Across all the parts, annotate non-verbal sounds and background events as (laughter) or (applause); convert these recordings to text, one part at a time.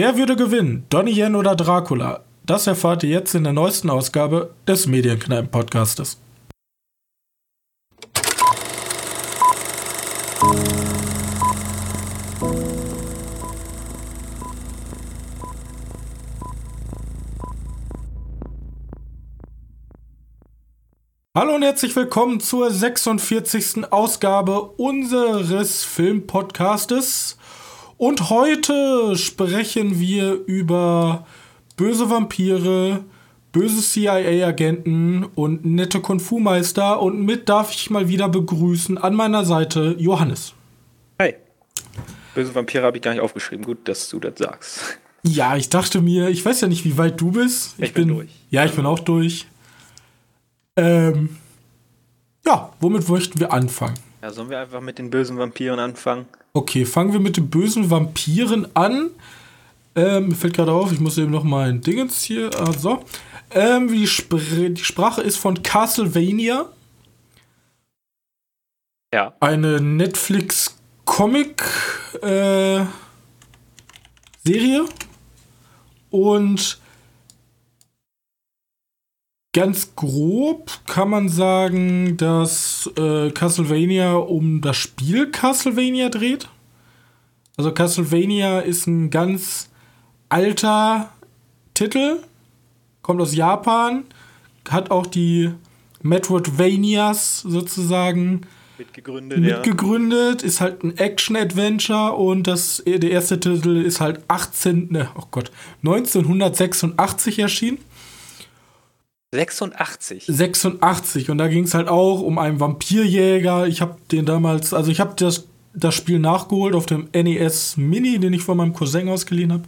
Wer würde gewinnen, Donnie Yen oder Dracula? Das erfahrt ihr jetzt in der neuesten Ausgabe des Medienkneipen-Podcastes. Hallo und herzlich willkommen zur 46. Ausgabe unseres Filmpodcastes. Und heute sprechen wir über böse Vampire, böse CIA-Agenten und nette Kung-Fu-Meister. Und mit darf ich mal wieder begrüßen an meiner Seite Johannes. Hi. Böse Vampire habe ich gar nicht aufgeschrieben. Gut, dass du das sagst. Ja, ich dachte mir, ich weiß ja nicht, wie weit du bist. Ich, ich bin, bin, durch. Ja, ich bin auch durch. Ähm, ja, womit möchten wir anfangen? Ja, sollen wir einfach mit den bösen Vampiren anfangen? Okay, fangen wir mit den bösen Vampiren an. Ähm, mir fällt gerade auf, ich muss eben noch mal ein Dingens hier. Also, ähm, die, Spr die Sprache ist von Castlevania. Ja. Eine Netflix-Comic-Serie. Äh, Und Ganz grob kann man sagen, dass äh, Castlevania um das Spiel Castlevania dreht. Also Castlevania ist ein ganz alter Titel, kommt aus Japan, hat auch die Metroidvanias sozusagen mitgegründet, mitgegründet ja. ist halt ein Action-Adventure und das, der erste Titel ist halt 18, ne, oh Gott, 1986 erschienen. 86. 86 und da ging es halt auch um einen Vampirjäger. Ich habe den damals, also ich habe das, das Spiel nachgeholt auf dem NES Mini, den ich von meinem Cousin ausgeliehen habe.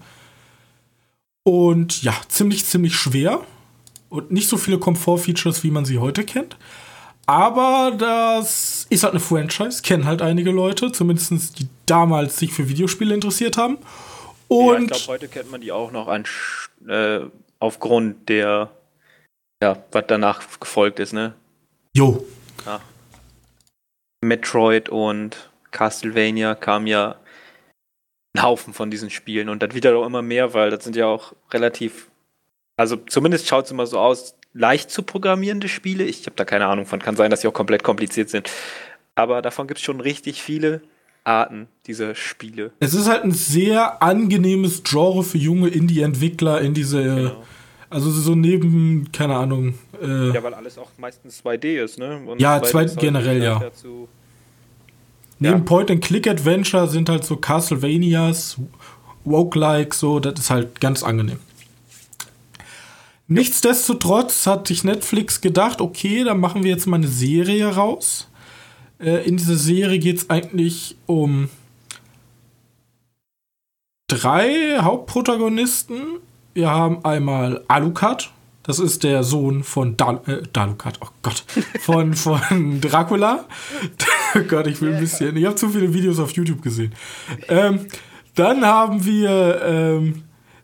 Und ja, ziemlich, ziemlich schwer und nicht so viele Komfort-Features, wie man sie heute kennt. Aber das ist halt eine Franchise, kennen halt einige Leute, zumindest die damals sich für Videospiele interessiert haben. Und ja, ich glaube, heute kennt man die auch noch an, äh, aufgrund der ja, was danach gefolgt ist, ne? Jo. Ja. Metroid und Castlevania kam ja ein Haufen von diesen Spielen und das wird ja auch immer mehr, weil das sind ja auch relativ, also zumindest schaut es immer so aus, leicht zu programmierende Spiele. Ich habe da keine Ahnung von, kann sein, dass sie auch komplett kompliziert sind. Aber davon gibt es schon richtig viele Arten dieser Spiele. Es ist halt ein sehr angenehmes Genre für junge Indie-Entwickler in diese genau. Also so neben, keine Ahnung. Äh, ja, weil alles auch meistens 2D ist, ne? Und ja, 2 halt generell, ja. Dazu, neben ja. Point-and-Click-Adventure sind halt so Castlevanias, Woke-like, so, das ist halt ganz angenehm. Nichtsdestotrotz hat sich Netflix gedacht, okay, dann machen wir jetzt mal eine Serie raus. Äh, in dieser Serie geht es eigentlich um drei Hauptprotagonisten wir haben einmal Alucard. Das ist der Sohn von Dal äh, Dalukat, oh Gott, von, von Dracula. (laughs) oh Gott, ich will ein bisschen. Ich habe zu viele Videos auf YouTube gesehen. Ähm, dann haben wir ähm,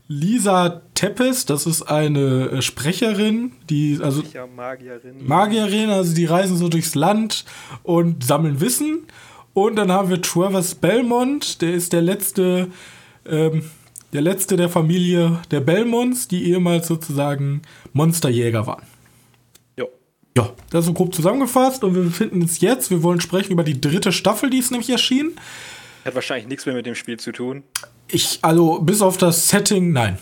Lisa Teppes, das ist eine äh, Sprecherin, die, also Magierin. Magierin, also die reisen so durchs Land und sammeln Wissen. Und dann haben wir Travis Belmont, der ist der letzte ähm, der letzte der Familie der Belmonts, die ehemals sozusagen Monsterjäger waren. Jo. Ja, das ist so grob zusammengefasst und wir befinden uns jetzt, wir wollen sprechen über die dritte Staffel, die ist nämlich erschienen. Hat wahrscheinlich nichts mehr mit dem Spiel zu tun. Ich, also bis auf das Setting, nein.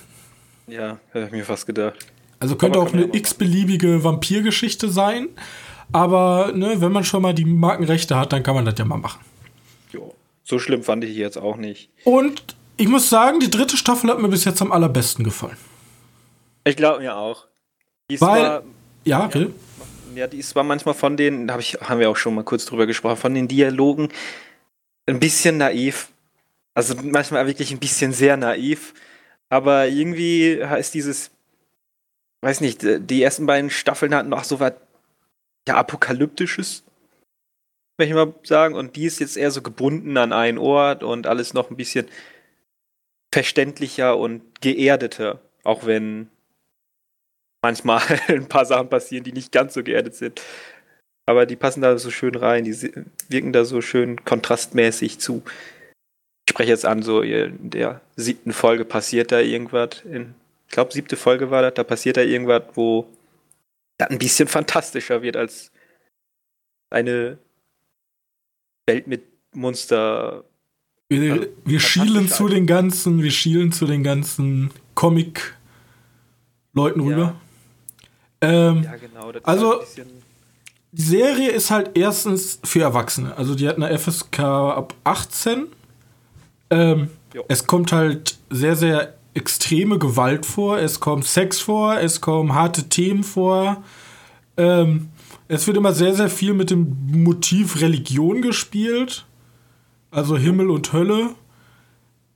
Ja, hätte ich mir fast gedacht. Also könnte auch eine x-beliebige Vampirgeschichte sein. Aber ne, wenn man schon mal die Markenrechte hat, dann kann man das ja mal machen. Jo. So schlimm fand ich jetzt auch nicht. Und ich muss sagen, die dritte Staffel hat mir bis jetzt am allerbesten gefallen. Ich glaube mir auch. Die Weil, war, ja, ja, ja, die ist zwar manchmal von den, da hab ich, haben wir auch schon mal kurz drüber gesprochen, von den Dialogen ein bisschen naiv. Also manchmal wirklich ein bisschen sehr naiv. Aber irgendwie heißt dieses, weiß nicht, die ersten beiden Staffeln hatten noch so was ja, apokalyptisches, möchte ich mal sagen. Und die ist jetzt eher so gebunden an einen Ort und alles noch ein bisschen verständlicher und geerdeter, auch wenn manchmal (laughs) ein paar Sachen passieren, die nicht ganz so geerdet sind. Aber die passen da so schön rein, die wirken da so schön kontrastmäßig zu spreche jetzt an, so in der siebten Folge passiert da irgendwas. In, ich glaube, siebte Folge war das, da passiert da irgendwas, wo das ein bisschen fantastischer wird als eine Welt mit Monster. Wir, Also, wir schielen zu den ganzen, wir schielen zu den ganzen Comic-Leuten Ja. rüber. Ähm, Ja, genau. Das ist Also- halt ein bisschen, Die Serie ist halt erstens für Erwachsene. Also die hat eine FSK ab 18. Ähm, es kommt halt sehr, sehr extreme Gewalt vor. Es kommt Sex vor. Es kommen harte Themen vor. Ähm, es wird immer sehr, sehr viel mit dem Motiv Religion gespielt. Also Himmel und Hölle.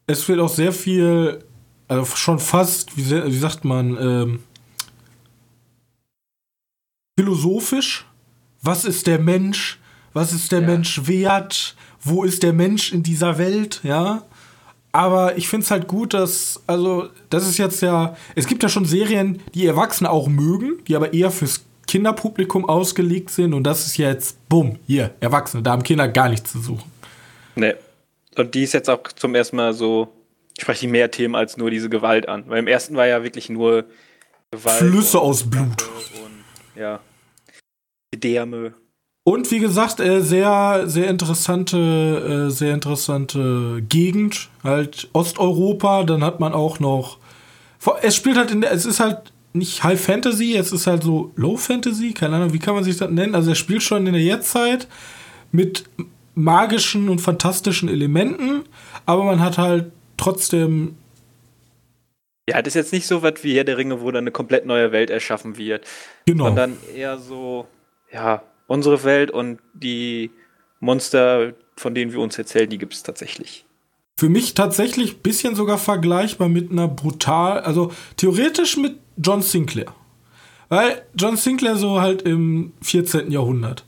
Es wird auch sehr viel, also schon fast, wie, se- wie sagt man, ähm, philosophisch. Was ist der Mensch? Was ist der Ja. Mensch wert? Wo ist der Mensch in dieser Welt? Ja. Aber ich finde es halt gut, dass, also, das ist jetzt ja, es gibt ja schon Serien, die Erwachsene auch mögen, die aber eher fürs Kinderpublikum ausgelegt sind und das ist jetzt, bumm, hier, Erwachsene, da haben Kinder gar nichts zu suchen. ne. Und die ist jetzt auch zum ersten Mal so, spreche ich mehr Themen als nur diese Gewalt an. Weil im ersten war ja wirklich nur Gewalt. Flüsse aus Blut. Und, ja. Gedärme. Und wie gesagt, äh, sehr, sehr interessante, äh, sehr interessante Gegend, halt Osteuropa. Dann hat man auch noch, es spielt halt in der, es ist halt nicht High Fantasy, es ist halt so Low Fantasy, keine Ahnung, wie kann man sich das nennen? Also er spielt schon in der Jetztzeit mit magischen und fantastischen Elementen, aber man hat halt trotzdem Ja, das ist jetzt nicht so was wie Herr der Ringe, wo dann eine komplett neue Welt erschaffen wird. genau. sondern eher so, ja, unsere Welt und die Monster, von denen wir uns erzählen, die gibt es tatsächlich. Für mich tatsächlich ein bisschen sogar vergleichbar mit einer brutal, also theoretisch mit John Sinclair. Weil John Sinclair so halt im 14. Jahrhundert.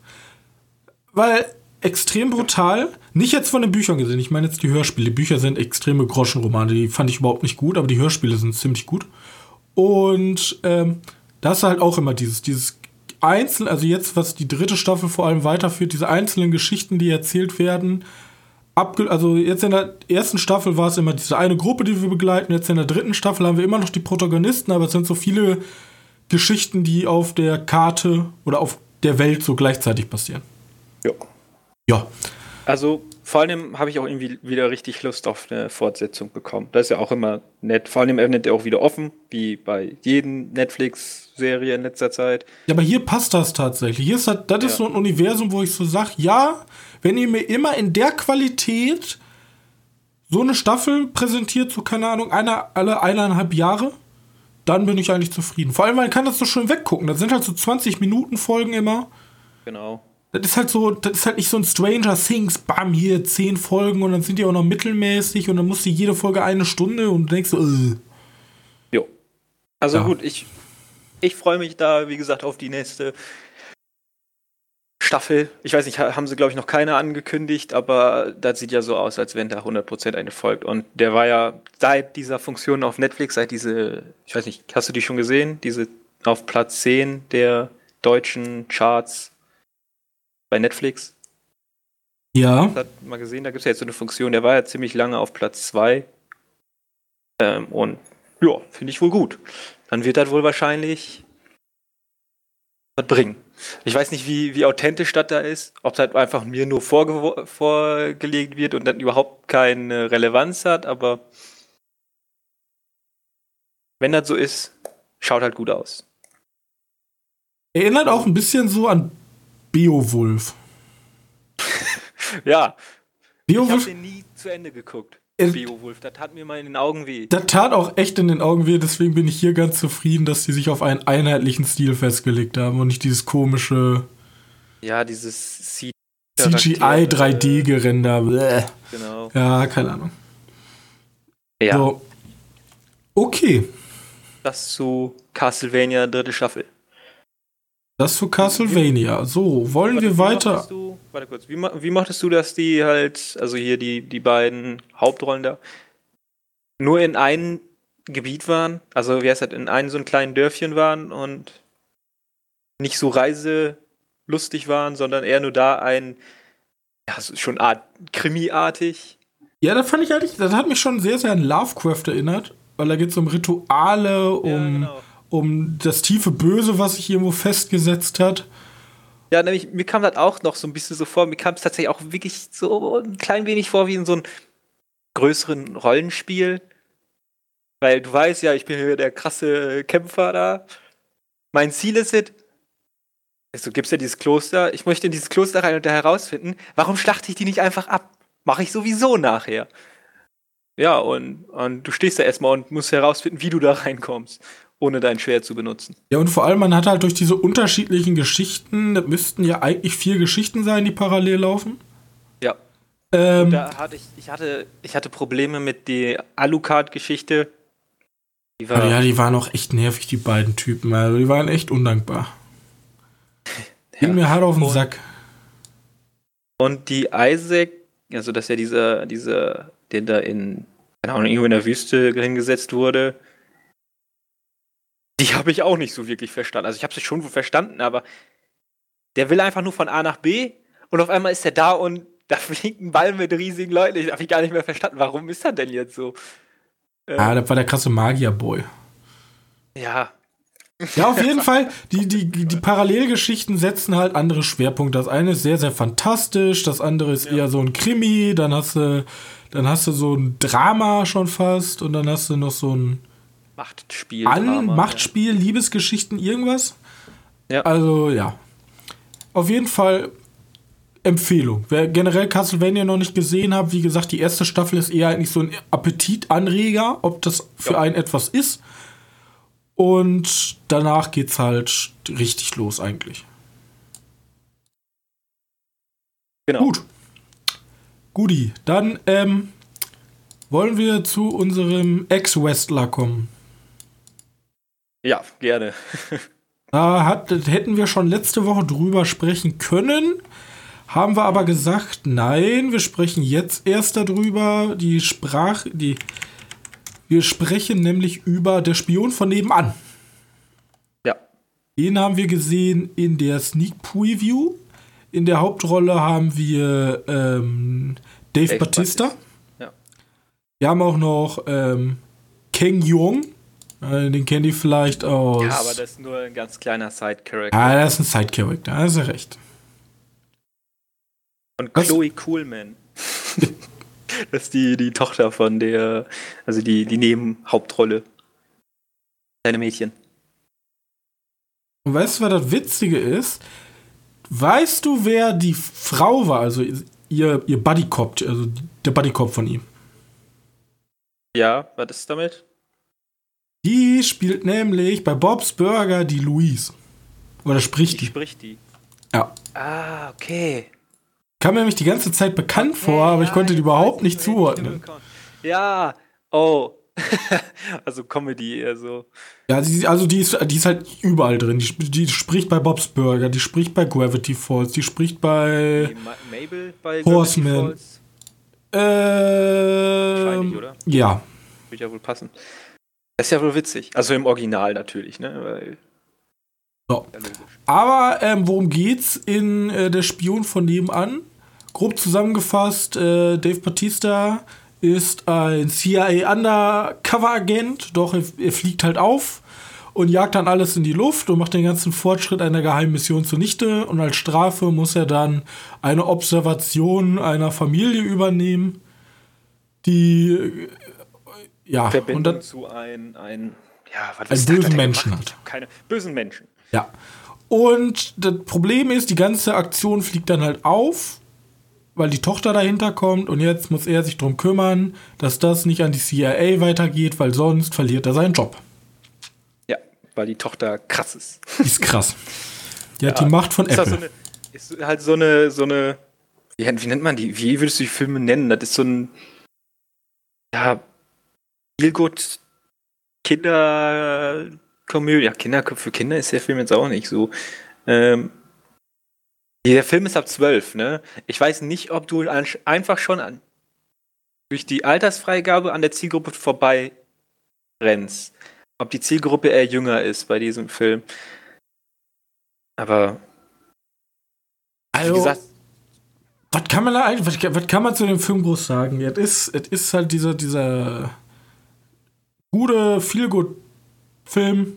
Weil extrem brutal, nicht jetzt von den Büchern gesehen, ich meine jetzt die Hörspiele. Die Bücher sind extreme Groschenromane, die fand ich überhaupt nicht gut, aber die Hörspiele sind ziemlich gut. Und ähm, da ist halt auch immer dieses, dieses Einzel, also jetzt, was die dritte Staffel vor allem weiterführt, diese einzelnen Geschichten, die erzählt werden, abge also jetzt in der ersten Staffel war es immer diese eine Gruppe, die wir begleiten. Jetzt in der dritten Staffel haben wir immer noch die Protagonisten, aber es sind so viele Geschichten, die auf der Karte oder auf der Welt so gleichzeitig passieren. Ja. Ja. Also vor allem habe ich auch irgendwie wieder richtig Lust auf eine Fortsetzung bekommen. Das ist ja auch immer nett. Vor allem öffnet er auch wieder offen, wie bei jeden Netflix-Serie in letzter Zeit. Ja, aber hier passt das tatsächlich. Hier ist das, das ist Ja. so ein Universum, wo ich so sage, ja, wenn ihr mir immer in der Qualität so eine Staffel präsentiert, so keine Ahnung, einer, alle eineinhalb Jahre, dann bin ich eigentlich zufrieden. Vor allem, man kann das so schön weggucken. Das sind halt so 20 Minuten Folgen immer. Genau. Das ist halt so, das ist halt nicht so ein Stranger Things, bam, hier zehn Folgen und dann sind die auch noch mittelmäßig und dann musst du jede Folge eine Stunde und du denkst so, äh. Jo. Also Ja. gut, ich, ich freue mich da, wie gesagt, auf die nächste Staffel. Ich weiß nicht, ha- haben sie, glaube ich, noch keine angekündigt, aber das sieht ja so aus, als wenn da 100% eine folgt. Und der war ja seit dieser Funktion auf Netflix, seit diese, ich weiß nicht, hast du die schon gesehen? Diese auf Platz 10 der deutschen Charts bei Netflix. Ja. Hat mal gesehen, da gibt es ja jetzt so eine Funktion, der war ja ziemlich lange auf Platz 2. Ähm, und ja, finde ich wohl gut. Dann wird das wohl wahrscheinlich was bringen. Ich weiß nicht, wie, wie authentisch das da ist, ob es halt einfach mir nur vorge vorgelegt wird und dann überhaupt keine Relevanz hat, aber wenn das so ist, schaut halt gut aus. Erinnert auch ein bisschen so an Beowulf. Ja, ich habe Beowulf, den nie zu Ende geguckt. Es- Beowulf, das hat mir mal in den Augen weh. das tat auch echt in den Augen weh, deswegen bin ich hier ganz zufrieden, dass die sich auf einen einheitlichen Stil festgelegt haben und nicht dieses komische Ja, dieses C CGI 3D-Gerender. Bäh. Genau. Ja, keine Ahnung. Ja, So. Okay. das zu Castlevania dritte Staffel. Das zu Castlevania. So, wollen wir weiter? Du, warte kurz, wie, wie mochtest du, dass die halt, also hier die, die beiden Hauptrollen da, nur in einem Gebiet waren? Also, wie heißt das, in einem so einem kleinen Dörfchen waren und nicht so reiselustig waren, sondern eher nur da ein, ja, schon Art Krimi-artig Ja, das fand ich eigentlich, das hat mich schon sehr, sehr an Lovecraft erinnert, weil da geht es um Rituale, um, ja, genau. Um das tiefe Böse, was sich irgendwo festgesetzt hat. Ja, nämlich, mir kam das auch noch so ein bisschen so vor, mir kam es tatsächlich auch wirklich so ein klein wenig vor wie in so einem größeren Rollenspiel. Weil du weißt ja, ich bin hier der krasse Kämpfer da. Mein Ziel ist es, also gibt's ja dieses Kloster, ich möchte in dieses Kloster rein und da herausfinden, warum schlachte ich die nicht einfach ab? Mache ich sowieso nachher. Ja, und, und du stehst da erstmal und musst herausfinden, wie du da reinkommst ohne dein Schwert zu benutzen. Ja, und vor allem, man hat halt durch diese unterschiedlichen Geschichten, das müssten ja eigentlich vier Geschichten sein, die parallel laufen. Ja. Ähm, da hatte ich, ich hatte, ich hatte Probleme mit der Alucard-Geschichte. War ja, die waren auch echt nervig, die beiden Typen. Also die waren echt undankbar. (laughs) ja. Ging mir hart auf den und, Sack. Und die Isaac, also dass er dieser, dieser, der da in, keine Ahnung, irgendwo in der Wüste hingesetzt wurde, die habe ich auch nicht so wirklich verstanden. Also ich habe sie schon verstanden, aber der will einfach nur von A nach B und auf einmal ist er da und (laughs) da fliegt ein Ball mit riesigen Leuten. Ich habe ich gar nicht mehr verstanden. Warum ist er denn jetzt so? Ähm, ah, das war der krasse Magierboy. Ja. Ja, auf jeden (laughs) Fall, die, die, die Parallelgeschichten setzen halt andere Schwerpunkte. Das eine ist sehr, sehr fantastisch, das andere ist ja. eher so ein Krimi, dann hast du, dann hast du so ein Drama schon fast und dann hast du noch so ein Machtspiel. An Machtspiel, ja. Liebesgeschichten, irgendwas. Ja. Also ja. Auf jeden Fall Empfehlung. Wer generell Castlevania noch nicht gesehen hat, wie gesagt, die erste Staffel ist eher eigentlich so ein Appetitanreger, ob das für ja. einen etwas ist. Und danach geht's halt richtig los eigentlich. Genau. Gut. Guti, dann ähm, wollen wir zu unserem Ex-Wrestler kommen. Ja, gerne. (laughs) da hat, hätten wir schon letzte Woche drüber sprechen können. Haben wir aber gesagt, nein, wir sprechen jetzt erst darüber. Die Sprach, die, wir sprechen nämlich über der Spion von nebenan. Ja. Den haben wir gesehen in der Sneak Preview. In der Hauptrolle haben wir ähm, Dave, Dave Batista. Batista. Ja. Wir haben auch noch ähm, Kang Jong äh, den kennt ihr vielleicht aus. Ja, aber das ist nur ein ganz kleiner Side-Character. Ah, das ist ein Side-Character, hast du recht. Und Chloe Was? Coolman. (laughs) das ist die, die Tochter von der, also die, die Nebenhauptrolle. Deine Mädchen. Und weißt du, was das Witzige ist? Weißt du, wer die Frau war, also ihr, ihr Buddy-Cop, also der Buddy-Cop von ihm? Ja, was ist damit? Die spielt nämlich bei Bob's Burger die Louise. Oder spricht die? die? Spricht die. Ja. Ah, okay. Kam mir nämlich die ganze Zeit bekannt okay, vor, aber ja, ich konnte die überhaupt nicht zuordnen. Ja, oh. (laughs) also Comedy eher so. Ja, die, also die ist, die ist halt überall drin. Die, die, spricht bei Bob's Burger, die spricht bei Gravity Falls, die spricht bei nee, Mabel bei Horseman. Äh, Wahrscheinlich, oder? Ja. Würde ja wohl passen. Das ist ja wohl witzig. Also im Original natürlich, ne? Weil so. Aber ähm, worum geht's in äh, Der Spion von nebenan? Grob zusammengefasst, äh, Dave Batista ist ein CIA Undercover-Agent, doch er, er, fliegt halt auf und jagt dann alles in die Luft und macht den ganzen Fortschritt einer geheimen Mission zunichte. Und als Strafe muss er dann eine Observation einer Familie übernehmen, die ja, Verbindung und dann, zu ein, ein, ja, was einen bösen Menschen hat. Keine bösen Menschen. Ja. Und das Problem ist, die ganze Aktion fliegt dann halt auf, weil die Tochter dahinter kommt und jetzt muss er sich darum kümmern, dass das nicht an die CIA weitergeht, weil sonst verliert er seinen Job. Ja, weil die Tochter krass ist. Die ist krass. Die ja, hat die Macht von ist Apple. So eine, ist halt so eine, so eine, wie, wie nennt man die? Wie würdest du die Filme nennen? Das ist so ein, ja, Feelgood Kinderkomödie. Ja, Kinder, für Kinder ist der Film jetzt auch nicht so. Ähm, der Film ist ab 12, ne? Ich weiß nicht, ob du einfach schon an, durch die Altersfreigabe an der Zielgruppe vorbei rennst. Ob die Zielgruppe eher jünger ist bei diesem Film. Aber also, wie gesagt, Was kann man da eigentlich, was, was kann man zu dem Film groß sagen? Es ist, es ist halt dieser, dieser gute, viel gut Film.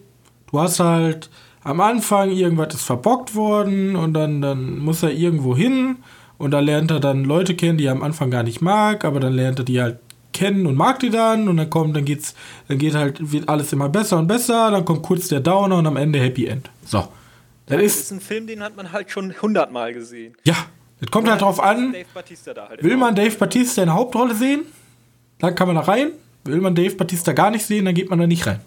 Du hast halt am Anfang irgendwas ist verbockt worden und dann, dann muss er irgendwo hin und da lernt er dann Leute kennen, die er am Anfang gar nicht mag, aber dann lernt er die halt kennen und mag die dann und dann kommt, dann geht's, dann geht halt, wird alles immer besser und besser, dann kommt kurz der Downer und am Ende Happy End. So. Das, ist, ist, ein Film, den hat man halt schon hundertmal gesehen. Ja, es kommt halt drauf an, halt will man Dave Batista in der Hauptrolle sehen, dann kann man da rein. Will man Dave Batista gar nicht sehen, dann geht man da nicht rein.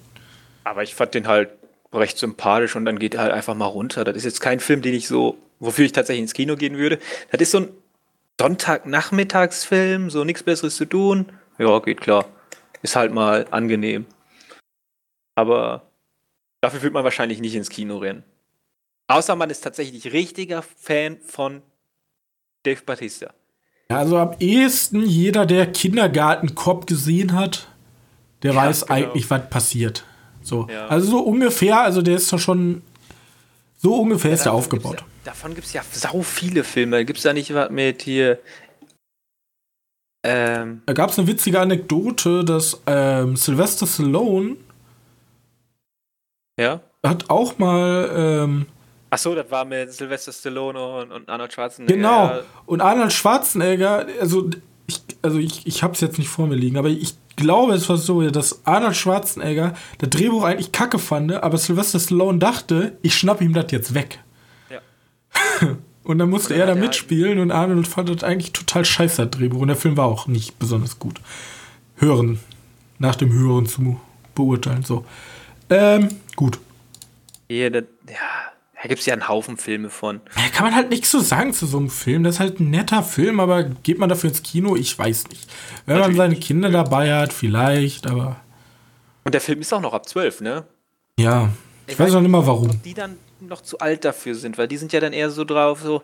Aber ich fand den halt recht sympathisch und dann geht er halt einfach mal runter. Das ist jetzt kein Film, den ich so, wofür ich tatsächlich ins Kino gehen würde. Das ist so ein Sonntagnachmittagsfilm, so nichts Besseres zu tun. Ja, geht klar. Ist halt mal angenehm. Aber dafür wird man wahrscheinlich nicht ins Kino rennen. Außer man ist tatsächlich richtiger Fan von Dave Batista. Also am ehesten jeder, der Kindergartenkopf gesehen hat, der ja, weiß genau. eigentlich, was passiert. So. Ja. Also so ungefähr, also der ist doch schon. So ungefähr ja, ist der aufgebaut. Gibt's davon gibt es ja sau viele Filme. Gibt es da nicht was mit hier. Ähm, da gab es eine witzige Anekdote, dass ähm, Sylvester Stallone ja? hat auch mal ähm, Ach so, das war mit Sylvester Stallone und, und Arnold Schwarzenegger. Genau. Und Arnold Schwarzenegger, also ich, also ich, ich habe es jetzt nicht vor mir liegen, aber ich glaube, es war so, dass Arnold Schwarzenegger das Drehbuch eigentlich kacke fand, aber Sylvester Stallone dachte, ich schnapp ihm das jetzt weg. Ja. (laughs) und dann musste und dann er da mitspielen und Arnold fand das eigentlich total scheiße, das Drehbuch. Und der Film war auch nicht besonders gut. Hören. Nach dem Hören zu beurteilen. So. Ähm, gut. Ja, das, ja da gibt es ja einen Haufen Filme von. Da kann man halt nichts so sagen zu so einem Film. Das ist halt ein netter Film, aber geht man dafür ins Kino? Ich weiß nicht. Wenn Natürlich man seine Kinder dabei hat, vielleicht, aber. Und der Film ist auch noch ab 12, ne? Ja. Ich, ich weiß noch nicht mal warum. Ob die dann noch zu alt dafür sind, weil die sind ja dann eher so drauf, so,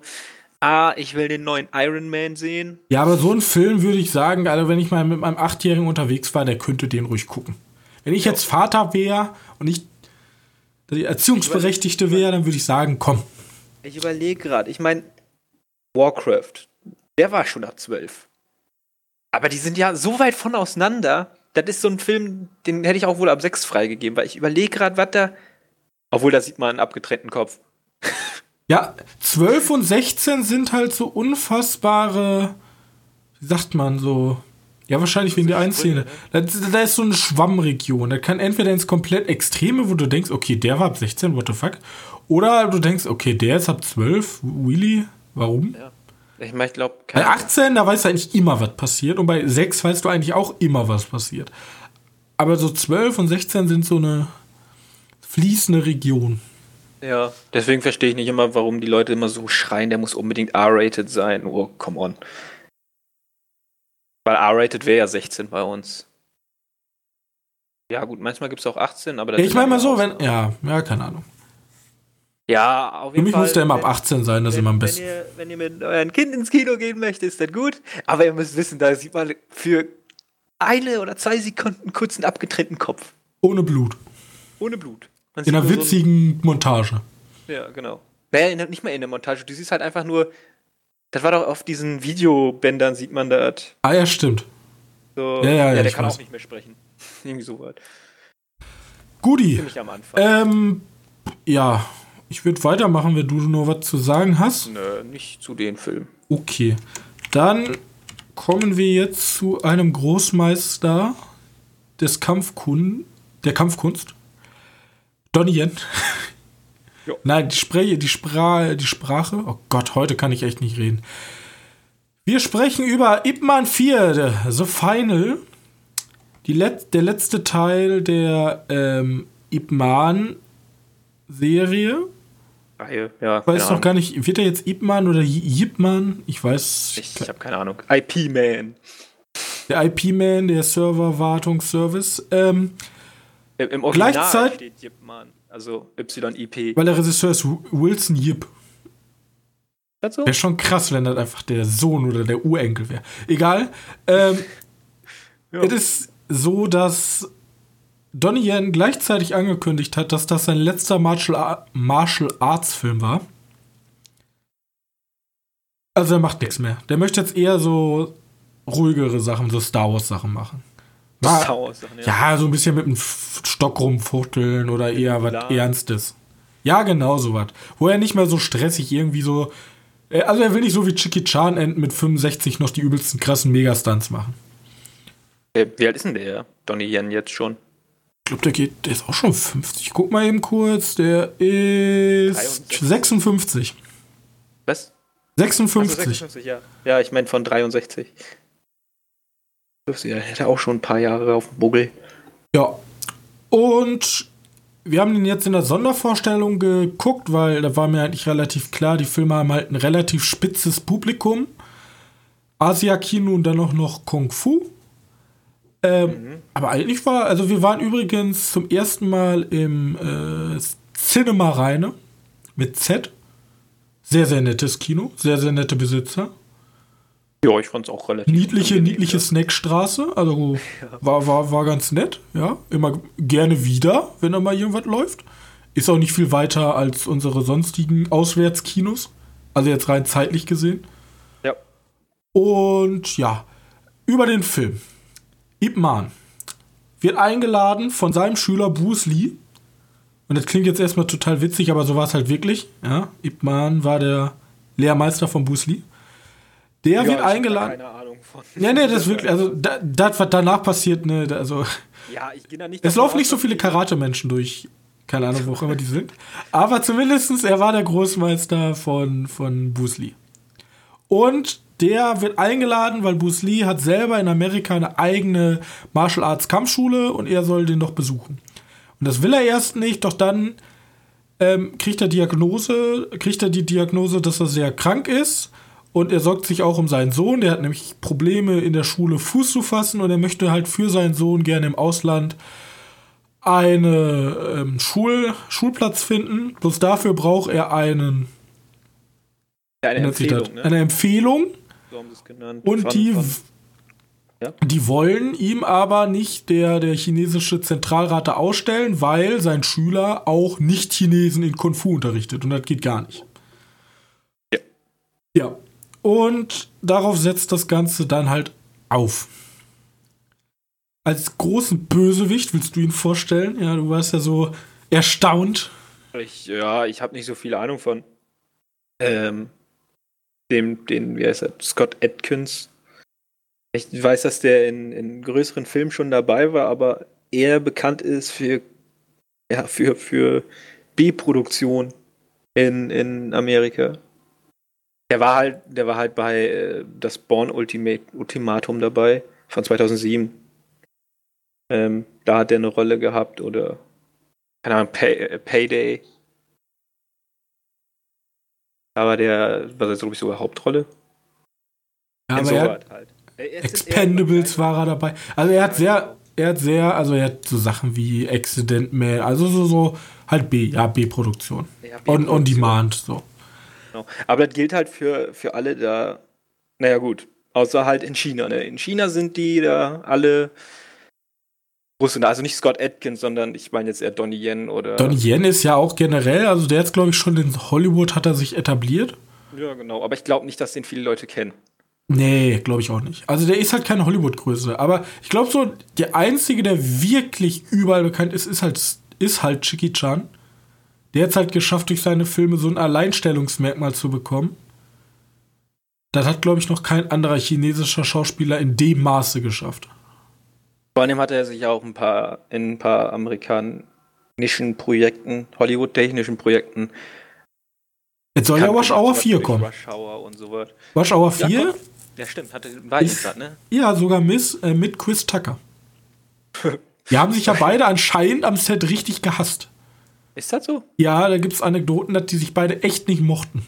ah, ich will den neuen Iron Man sehen. Ja, aber so ein Film würde ich sagen, also wenn ich mal mit meinem Achtjährigen unterwegs war, der könnte den ruhig gucken. Wenn ich jetzt Vater wäre und ich die Erziehungsberechtigte wäre, dann würde ich sagen, komm. Ich überlege gerade, ich meine, Warcraft, der war schon ab 12. Aber die sind ja so weit von auseinander. Das ist so ein Film, den hätte ich auch wohl ab 6 freigegeben, weil ich überlege gerade, was da. Obwohl, da sieht man einen abgetrennten Kopf. (laughs) Ja, 12 und 16 sind halt so unfassbare, wie sagt man, so ja, wahrscheinlich wegen der einen Szene. Da, da, ist so eine Schwammregion. Da kann entweder ins komplett Extreme, wo du denkst, okay, der war ab 16, what the fuck. Oder du denkst, okay, der ist ab 12, Willy, warum? Ja. Ich meine, ich glaube. Bei 18, da weißt du eigentlich immer, was passiert. Und bei 6 weißt du eigentlich auch immer, was passiert. Aber so 12 und 16 sind so eine fließende Region. Ja, deswegen verstehe ich nicht immer, warum die Leute immer so schreien, der muss unbedingt R-rated sein. Oh, come on. Weil R-rated wäre ja 16 bei uns. Ja, gut, manchmal gibt es auch 18, aber Ich meine mal so, wenn. Ja, ja, keine Ahnung. Ja, auf jeden Fall. Für mich Fall, muss der immer ab 18 sein, das ist immer am besten. Wenn ihr, wenn ihr mit eurem Kind ins Kino gehen möchtet, ist das gut. Aber ihr müsst wissen, da sieht man für eine oder zwei Sekunden kurz einen abgetrennten Kopf. Ohne Blut. Ohne Blut. Man in einer witzigen so Montage. Ja, genau. Naja, nicht mal in der Montage. Du siehst halt einfach nur das war doch auf diesen Videobändern, sieht man das. Ah, ja, stimmt. So, ja, ja, ja, ja der kann weiß. auch nicht mehr sprechen. (laughs) Irgendwie so weit. Guti. Ziemlich am Anfang. Ähm, ja, ich würde weitermachen, wenn du nur was zu sagen hast. Nö, nicht zu den Filmen. Okay. Dann kommen wir jetzt zu einem Großmeister des Kampfkun der Kampfkunst. Donnie Yen. (laughs) Jo. Nein, die, Spre die, Spra die Sprache. Oh Gott, heute kann ich echt nicht reden. Wir sprechen über Ip Man 4, The Final. Die Let der letzte Teil der ähm, Ip Man Serie. Reihe, ja. Ich weiß noch gar nicht, wird er jetzt Ip Man oder Yip Man? Ich weiß. Ich, ich habe keine Ahnung. IP Man. Der IP Man, der Serverwartungsservice. Ähm, Im Original gleichzeitig steht Yip Man. Also YIP. Weil der Regisseur ist Wilson Yip. So? Wäre schon krass, wenn das einfach der Sohn oder der Urenkel wäre. Egal. Ähm. (laughs) Es ist so, dass Donnie Yen gleichzeitig angekündigt hat, dass das sein letzter Martial, Martial Arts Film war. Also er macht nichts mehr. Der möchte jetzt eher so ruhigere Sachen, so Star Wars Sachen machen. Sachen, ja. ja. so ein bisschen mit dem Stock rumfuchteln oder eher was Ernstes. Ja, genau so was. Wo er nicht mehr so stressig irgendwie so. Äh, also er will nicht so wie Chicky Chan enden mit 65 noch die übelsten krassen Megastunts machen. Äh, wie alt ist denn der Donnie Yen jetzt schon? Ich glaube, der geht, der ist auch schon 50. Guck mal eben kurz, der ist 63. 56. Was? 56. Also 56 ja. ja, ich meine von 63. Er hätte auch schon ein paar Jahre auf dem Buggel. Ja. Und wir haben den jetzt in der Sondervorstellung geguckt, weil da war mir eigentlich relativ klar, die Filme haben halt ein relativ spitzes Publikum. Asia-Kino und dann auch noch Kung Fu. Ähm, mhm. Aber eigentlich war, also wir waren übrigens zum ersten Mal im äh, Cinema Reine mit Z. Sehr, sehr nettes Kino, sehr, sehr nette Besitzer. Ja, ich fand es auch relativ. Niedliche, niedliche. Snackstraße, also (laughs) ja. war, war, war ganz nett, ja. Immer gerne wieder, wenn da mal irgendwas läuft. Ist auch nicht viel weiter als unsere sonstigen Auswärtskinos. Also jetzt rein zeitlich gesehen. Ja. Und ja, über den Film. Ip Man wird eingeladen von seinem Schüler Bruce Lee. Und das klingt jetzt erstmal total witzig, aber so war es halt wirklich. Ja, Ip Man war der Lehrmeister von Bruce Lee. Der ja, wird eingeladen. Keine Ahnung von. Ja, nee, das ist (laughs) wirklich, also das, was danach passiert, ne, also. Ja, ich gehe da nicht. Es laufen nicht so viele Karate-Menschen durch. Keine Ahnung, wo auch immer die sind. Aber zumindestens er war der Großmeister von, von Bruce Lee. Und der wird eingeladen, weil Bruce Lee hat selber in Amerika eine eigene Martial Arts Kampfschule und er soll den doch besuchen. Und das will er erst nicht, doch dann ähm, kriegt er Diagnose, kriegt er die Diagnose, dass er sehr krank ist und er sorgt sich auch um seinen Sohn. Der hat nämlich Probleme in der Schule Fuß zu fassen und er möchte halt für seinen Sohn gerne im Ausland einen ähm, Schul Schulplatz finden. Bloß dafür braucht er einen. Ja, eine, Empfehlung, ne? eine Empfehlung. So haben sie es genannt. Und von, die, von, ja? die wollen ihm aber nicht der, der chinesische Zentralrat ausstellen, weil sein Schüler auch Nicht-Chinesen in Kung Fu unterrichtet. Und das geht gar nicht. Ja. Ja. Und darauf setzt das Ganze dann halt auf. Als großen Bösewicht willst du ihn vorstellen? Ja, du warst ja so erstaunt. Ich, ja, ich habe nicht so viel Ahnung von ähm, dem, den, wie heißt er, Scott Atkins. Ich weiß, dass der in, in größeren Filmen schon dabei war, aber er bekannt ist für, ja, für, für B-Produktion in, in Amerika. Der war halt, der war halt bei äh, das Born Ultimate, Ultimatum dabei von 2007. Ähm, da hat er eine Rolle gehabt oder keine Ahnung, Pay, äh, Payday. Da war der, was jetzt glaube ich sogar Hauptrolle. Ja, aber er hat, halt. Expendables war er dabei. Also er hat sehr, er hat sehr, also er hat so Sachen wie Accident Man, also so, so halt B, ja, B-Produktion. Ja, B on, on Demand, so. Genau. Aber das gilt halt für, für alle da, naja gut, außer halt in China. Ne? In China sind die da alle Russen, also nicht Scott Atkins, sondern ich meine jetzt eher Donnie Yen oder. Donnie Yen ist ja auch generell, also der jetzt glaube ich schon in Hollywood hat er sich etabliert. Ja, genau, aber ich glaube nicht, dass den viele Leute kennen. Nee, glaube ich auch nicht. Also der ist halt keine Hollywood-Größe. Aber ich glaube so, der einzige, der wirklich überall bekannt ist, ist halt, ist halt Chicky Chan. Der hat es halt geschafft, durch seine Filme so ein Alleinstellungsmerkmal zu bekommen. Das hat, glaube ich, noch kein anderer chinesischer Schauspieler in dem Maße geschafft. Vor allem hat er sich auch ein paar, in ein paar amerikanischen Projekten, Hollywood-technischen Projekten. Jetzt soll ja Rush Hour 4 kommen. Rush Hour und so was. Rush Hour 4? Ja, ja stimmt, hatte beide gesagt, ne? Ja, sogar Miss, äh, mit Chris Tucker. (laughs) Die haben sich ja beide anscheinend am Set richtig gehasst. Ist das so? Ja, da gibt es Anekdoten, dass die sich beide echt nicht mochten.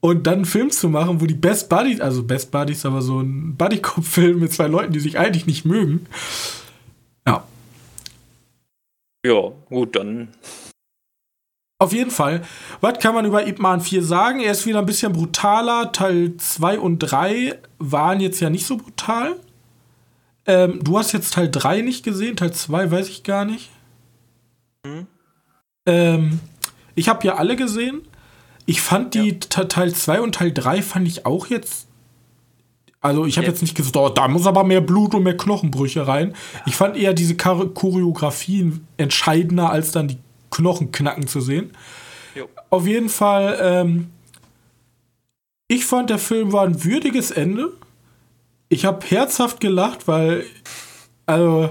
Und dann einen Film zu machen, wo die Best Buddies, also Best Buddies, aber so ein Buddy-Cop-Film mit zwei Leuten, die sich eigentlich nicht mögen. Ja. Ja, gut, dann. Auf jeden Fall. Was kann man über Ip Man 4 sagen? Er ist wieder ein bisschen brutaler. Teil 2 und 3 waren jetzt ja nicht so brutal. Ähm, du hast jetzt Teil 3 nicht gesehen, Teil 2 weiß ich gar nicht. Mhm. Ähm, ich habe ja alle gesehen. Ich fand die ja. Teil 2 und Teil 3 fand ich auch jetzt. Also ich habe ja. jetzt nicht gesagt, oh, da muss aber mehr Blut und mehr Knochenbrüche rein. Ja. Ich fand eher diese Choreografien entscheidender, als dann die Knochen knacken zu sehen. Jo. Auf jeden Fall, ähm, ich fand, der Film war ein würdiges Ende. Ich habe herzhaft gelacht, weil, also,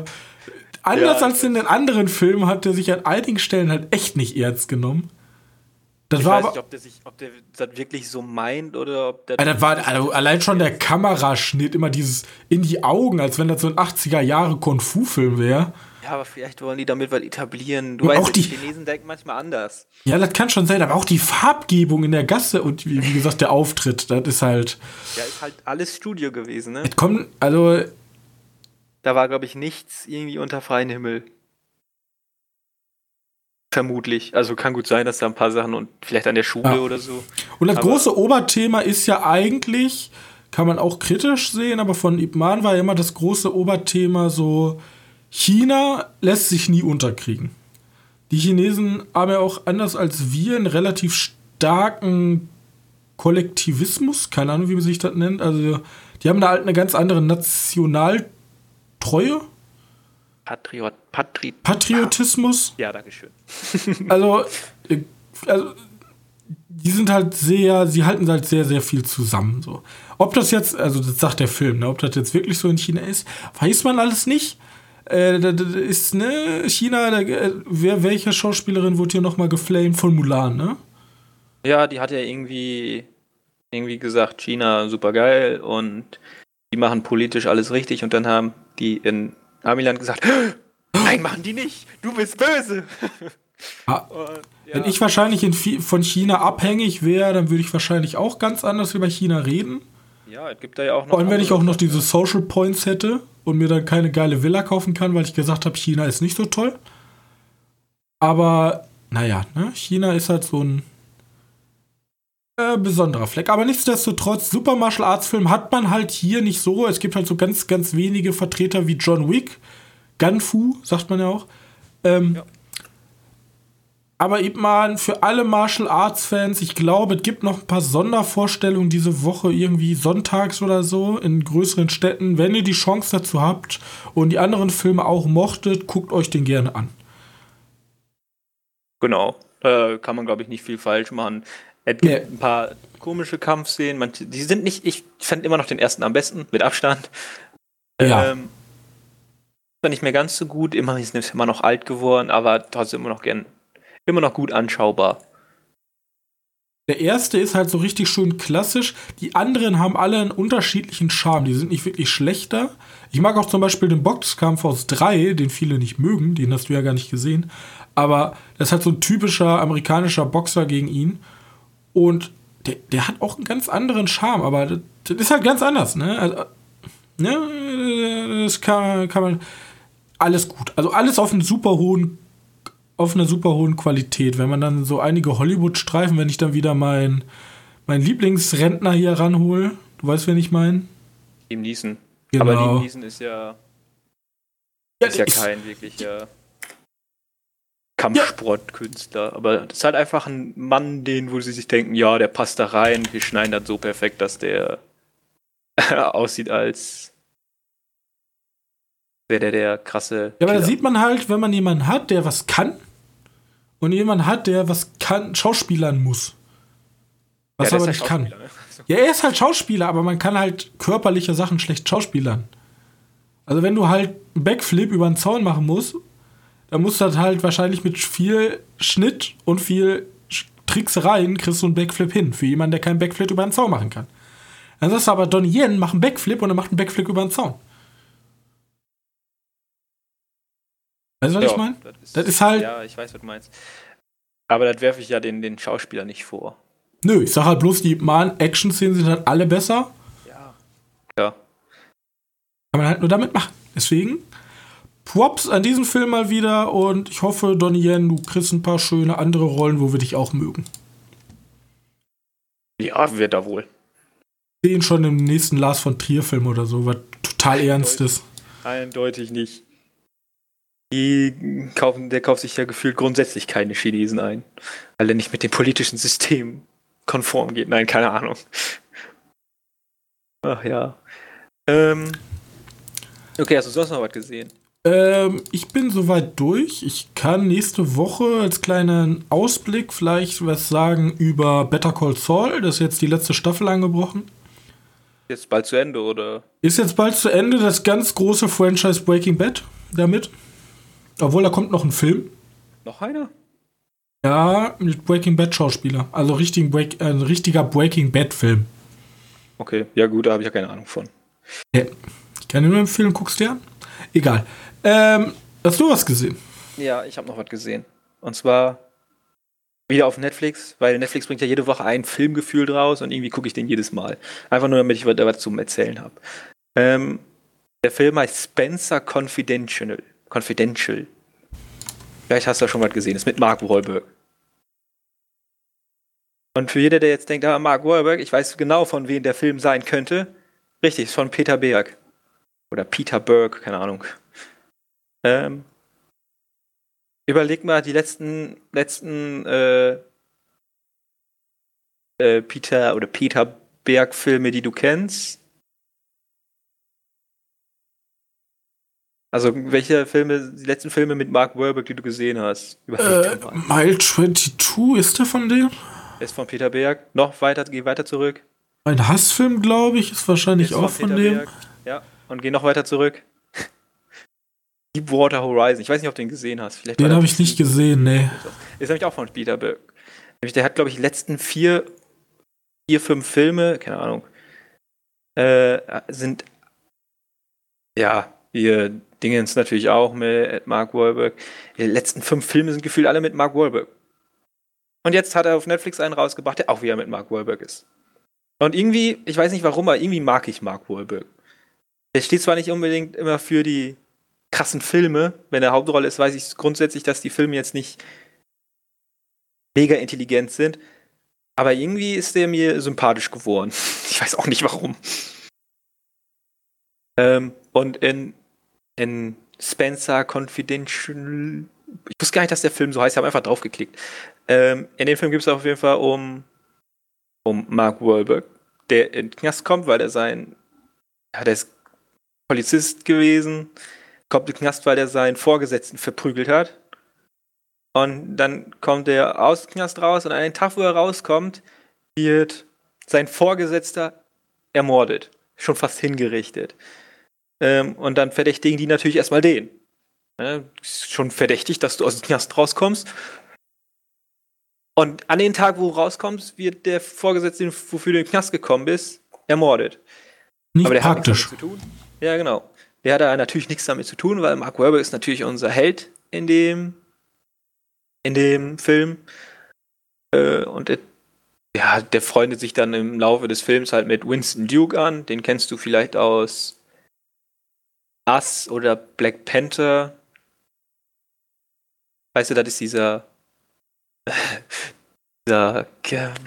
anders ja, als in den anderen Filmen hat er sich an einigen Stellen halt echt nicht ernst genommen. Das ich war weiß nicht, ob der, sich, ob der das wirklich so meint oder ob der. Das war also allein schon der Kameraschnitt, immer dieses in die Augen, als wenn das so ein 80er Jahre Kung-Fu-Film wäre. Ja, aber vielleicht wollen die damit was etablieren. Du und weißt, auch die, die Chinesen denken manchmal anders. Ja, das kann schon sein, aber auch die Farbgebung in der Gasse und wie, wie gesagt der Auftritt, das ist halt. Ja, ist halt alles Studio gewesen, ne? Es kommt, also. Da war, glaube ich, nichts irgendwie unter freiem Himmel. Vermutlich. Also kann gut sein, dass da ein paar Sachen und vielleicht an der Schule ja. oder so. Und das aber große Oberthema ist ja eigentlich, kann man auch kritisch sehen, aber von Ip Man war ja immer das große Oberthema so China lässt sich nie unterkriegen. Die Chinesen haben ja auch anders als wir einen relativ starken Kollektivismus, keine Ahnung, wie man sich das nennt. Also, die haben da halt eine ganz andere Nationaltreue. Patriot, Patri Patriotismus. Ja, danke schön. (laughs) (laughs) also, äh, also, die sind halt sehr, sie halten halt sehr, sehr viel zusammen. So. Ob das jetzt, also das sagt der Film, ne, ob das jetzt wirklich so in China ist, weiß man alles nicht. Äh, da, da ist, ne, China, da, äh, wer, welche Schauspielerin wurde hier nochmal geflamed von Mulan, ne? Ja, die hat ja irgendwie, irgendwie gesagt, China super geil und die machen politisch alles richtig und dann haben die in Amiland gesagt, (gasps) nein, machen die nicht, du bist böse. Ah, (laughs) und, ja. Wenn ich wahrscheinlich in, von China abhängig wäre, dann würde ich wahrscheinlich auch ganz anders über China reden. Ja, es gibt da ja auch noch. Vor allem, wenn ich auch noch diese Social Points hätte und mir dann keine geile Villa kaufen kann, weil ich gesagt habe, China ist nicht so toll. Aber, naja, ne? China ist halt so ein äh, besonderer Fleck. Aber nichtsdestotrotz, Super Martial Arts Film hat man halt hier nicht so. Es gibt halt so ganz, ganz wenige Vertreter wie John Wick, Gunfu, sagt man ja auch. Ähm, ja. Aber eben mal für alle Martial Arts Fans, ich glaube, es gibt noch ein paar Sondervorstellungen diese Woche, irgendwie sonntags oder so, in größeren Städten. Wenn ihr die Chance dazu habt und die anderen Filme auch mochtet, guckt euch den gerne an. Genau, äh, kann man, glaube ich, nicht viel falsch machen. Es gibt ein paar komische Kampfszenen, manche, die sind nicht, ich fand immer noch den ersten am besten, mit Abstand. Ja. Ähm, war nicht mehr ganz so gut, immer ist immer noch alt geworden, aber trotzdem immer noch gern immer noch gut anschaubar. Der erste ist halt so richtig schön klassisch. Die anderen haben alle einen unterschiedlichen Charme. Die sind nicht wirklich schlechter. Ich mag auch zum Beispiel den Boxkampf aus 3, den viele nicht mögen. Den hast du ja gar nicht gesehen. Aber das ist halt so ein typischer amerikanischer Boxer gegen ihn. Und der, der hat auch einen ganz anderen Charme. Aber das, das ist halt ganz anders. Ne? Also, ne? Das kann, kann man. Alles gut. Also alles auf einem super hohen auf einer super hohen Qualität. Wenn man dann so einige Hollywood-Streifen, wenn ich dann wieder mein, mein Lieblingsrentner hier ranhole, du weißt, wen ich meine? Liam Neeson. Genau. Aber Liam Neeson ist ja, ja ist ja kein wirklicher Kampfsportkünstler. Aber das ist halt einfach ein Mann, den, wo sie sich denken, ja, der passt da rein, wir schneiden das so perfekt, dass der (laughs) aussieht als wäre der der krasse. Ja, aber da sieht man halt, wenn man jemanden hat, der was kann und jemanden hat, der was kann, schauspielern muss. Was ja, aber nicht kann. Ne? (laughs) Ja, er ist halt Schauspieler, aber man kann halt körperliche Sachen schlecht schauspielern. Also wenn du halt einen Backflip über einen Zaun machen musst, dann musst du halt wahrscheinlich mit viel Schnitt und viel Tricksereien kriegst du einen Backflip hin. Für jemanden, der keinen Backflip über einen Zaun machen kann. Dann sagst du aber, Donnie Yen macht einen Backflip und er macht einen Backflip über einen Zaun. Weißt du, was ja, ich meine? Das, das, ist halt. Ja, ich weiß, was du meinst. Aber das werfe ich ja den, den Schauspieler nicht vor. Nö, ich sag halt bloß, die Action-Szenen sind halt alle besser. Ja. Ja. Kann man halt nur damit machen. Deswegen, Props an diesen Film mal wieder und ich hoffe, Donnie Yen, du kriegst ein paar schöne andere Rollen, wo wir dich auch mögen. Ja, wird da wohl. Sehen schon im nächsten Lars von Trier-Film oder so, was total Ernstes. Eindeutig nicht. Die kaufen, der kauft sich ja gefühlt grundsätzlich keine Chinesen ein, weil er nicht mit dem politischen System konform geht. Nein, keine Ahnung. Ach ja. Ähm, okay, hast du sonst noch was gesehen? Ähm, ich bin soweit durch. Ich kann nächste Woche als kleinen Ausblick vielleicht was sagen über Better Call Saul. Das ist jetzt die letzte Staffel angebrochen. Jetzt bald zu Ende, oder? Ist jetzt bald zu Ende das ganz große Franchise Breaking Bad damit. Obwohl, da kommt noch ein Film. Noch einer? Ja, mit Breaking Bad Schauspieler. Also richtig Break, äh, ein richtiger Breaking Bad Film. Okay, ja gut, da habe ich ja keine Ahnung von. Ja. Ich kann nur empfehlen, guckst dir an. Egal. Ähm, hast du was gesehen? Ja, ich habe noch was gesehen. Und zwar wieder auf Netflix, weil Netflix bringt ja jede Woche ein Filmgefühl draus und irgendwie gucke ich den jedes Mal. Einfach nur, damit ich was zum Erzählen habe. Ähm, der Film heißt Spencer Confidential. Confidential. Vielleicht hast du ja schon was gesehen. ist mit Mark Wahlberg. Und für jeder, der jetzt denkt, ah, Mark Wahlberg, ich weiß genau, von wem der Film sein könnte. Richtig, ist von Peter Berg. Oder Peter Berg, keine Ahnung. Ähm, überleg mal die letzten, letzten äh, äh, Peter oder Peter Berg-Filme, die du kennst. Also welche Filme, die letzten Filme mit Mark Wahlberg, die du gesehen hast? Äh, Mile 22, ist der von dem? Ist von Peter Berg. Noch weiter, geh weiter zurück. Ein Hassfilm, glaube ich, ist wahrscheinlich ist auch von, von dem. Berg. Ja, und geh noch weiter zurück. Deepwater Horizon. Ich weiß nicht, ob du den gesehen hast. Vielleicht den habe ich nicht gesehen, nee. Ist nämlich auch von Peter Berg. Nämlich der hat, glaube ich, die letzten vier, vier, fünf Filme, keine Ahnung, äh, sind ja, hier Dingens natürlich auch mit Mark Wahlberg. Die letzten fünf Filme sind gefühlt alle mit Mark Wahlberg. Und jetzt hat er auf Netflix einen rausgebracht, der auch wieder mit Mark Wahlberg ist. Und irgendwie, ich weiß nicht warum, aber irgendwie mag ich Mark Wahlberg. Der steht zwar nicht unbedingt immer für die krassen Filme. Wenn er Hauptrolle ist, weiß ich grundsätzlich, dass die Filme jetzt nicht mega intelligent sind. Aber irgendwie ist der mir sympathisch geworden. (laughs) Ich weiß auch nicht warum. Ähm, und in, in Spencer Confidential. Ich wusste gar nicht, dass der Film so heißt, ich habe einfach draufgeklickt. Ähm, in dem Film gibt es auf jeden Fall um, um Mark Wahlberg, der in den Knast kommt, weil er sein. Ja, der ist Polizist gewesen kommt in den Knast, weil er seinen Vorgesetzten verprügelt hat. Und dann kommt er aus dem Knast raus und an den Tag, wo er rauskommt, wird sein Vorgesetzter ermordet. Schon fast hingerichtet. Ähm, und dann verdächtigen die natürlich erstmal den. Ne? Ist schon verdächtig, dass du aus dem Knast rauskommst. Und an den Tag, wo du rauskommst, wird der Vorgesetzte, wofür du in den Knast gekommen bist, ermordet. Nicht Aber der praktisch. hat nichts damit zu tun. Ja, genau. Der hat da natürlich nichts damit zu tun, weil Mark Webber ist natürlich unser Held in dem, in dem Film. Äh, und der, ja, der freundet sich dann im Laufe des Films halt mit Winston Duke an. Den kennst du vielleicht aus Us oder Black Panther. Weißt du, das ist dieser, (laughs) dieser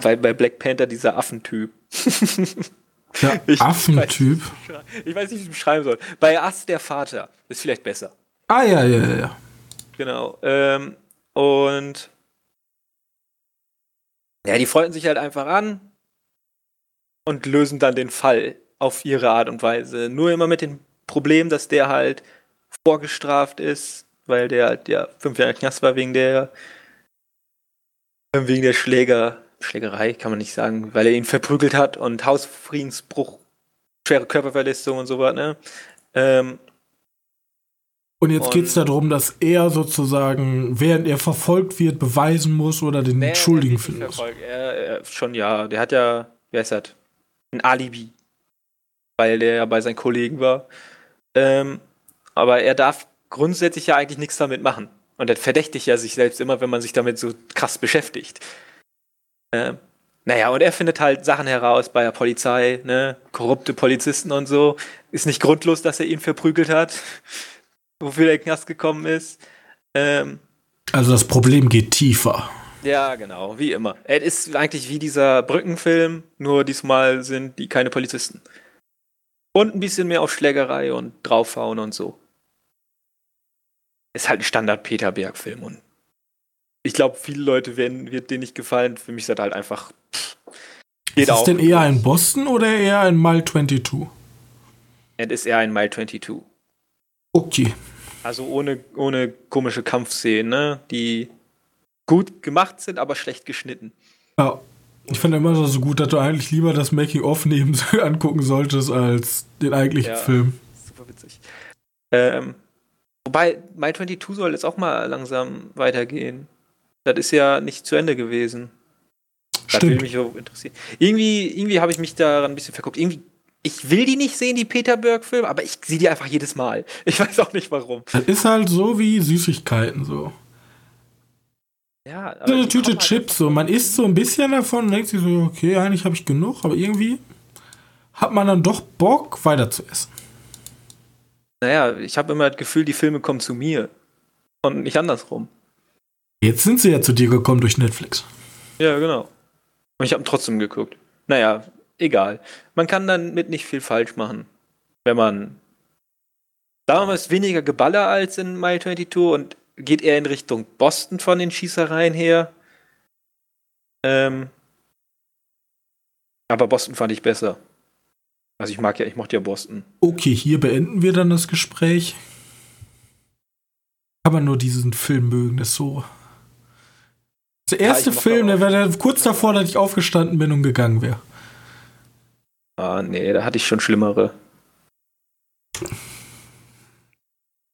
bei, bei Black Panther dieser Affentyp. (laughs) Ja, (laughs) ich Affentyp. Weiß, ich weiß nicht, wie ich es beschreiben soll. Bei Ass der Vater ist vielleicht besser. Ah, ja, ja, ja. Genau. Ähm, und ja, die freunden sich halt einfach an und lösen dann den Fall auf ihre Art und Weise. Nur immer mit dem Problem, dass der halt vorgestraft ist, weil der halt ja fünf Jahre Knast war wegen der wegen der Schläger, Schlägerei kann man nicht sagen, weil er ihn verprügelt hat und Hausfriedensbruch, schwere Körperverletzung und so was, ne? Ähm, und jetzt geht es darum, dass er sozusagen, während er verfolgt wird, beweisen muss oder den nee, Schuldigen finden muss. Er, er, schon ja, der hat ja, wer ist das? Ein Alibi. Weil der ja bei seinen Kollegen war. Ähm, aber er darf grundsätzlich ja eigentlich nichts damit machen. Und er verdächtigt ja sich selbst immer, wenn man sich damit so krass beschäftigt. Äh, naja, und er findet halt Sachen heraus bei der Polizei, ne? Korrupte Polizisten und so. Ist nicht grundlos, dass er ihn verprügelt hat, (laughs) wofür er den Knast gekommen ist. Ähm, also das Problem geht tiefer. Ja, genau, wie immer. Er ist eigentlich wie dieser Brückenfilm, nur diesmal sind die keine Polizisten. Und ein bisschen mehr auf Schlägerei und draufhauen und so. Ist halt ein Standard-Peter Berg-Film und ich glaube, viele Leute werden, wird denen nicht gefallen. Für mich ist das halt einfach. Pff, ist es denn eher ein Boston oder eher ein Mile 22? Es ist eher ein Mile 22. Okay. Also ohne, ohne komische Kampfszenen, ne? die gut gemacht sind, aber schlecht geschnitten. Ja. Ich finde immer so gut, dass du eigentlich lieber das Making-of neben (laughs) angucken solltest, als den eigentlichen ja, Film. Super witzig. Ähm, wobei, My 22 soll jetzt auch mal langsam weitergehen. Das ist ja nicht zu Ende gewesen. Das Stimmt. würde mich interessieren. Irgendwie, irgendwie habe ich mich daran ein bisschen verguckt. Irgendwie, ich will die nicht sehen, die Peter Berg-Filme, aber ich sehe die einfach jedes Mal. (laughs) Ich weiß auch nicht warum. Das ist halt so wie Süßigkeiten so. Ja, so eine Tüte halt Chips, so. Man isst so ein bisschen davon und denkt sich so, okay, eigentlich habe ich genug, aber irgendwie hat man dann doch Bock, weiter zu essen. Naja, ich habe immer das Gefühl, die Filme kommen zu mir. Und nicht andersrum. Jetzt sind sie ja zu dir gekommen durch Netflix. Ja, genau. Und ich habe trotzdem geguckt. Naja, egal. Man kann dann mit nicht viel falsch machen. Wenn man. Ist weniger Geballer als in Mile 22 und geht eher in Richtung Boston von den Schießereien her. Ähm, aber Boston fand ich besser. Also ich mag ja, ich mochte ja Boston. Okay, hier beenden wir dann das Gespräch. Kann man nur diesen Film mögen, das ist so. Der erste ja, Film, der wäre kurz davor, dass ich aufgestanden bin und gegangen wäre. Ah, nee, da hatte ich schon schlimmere.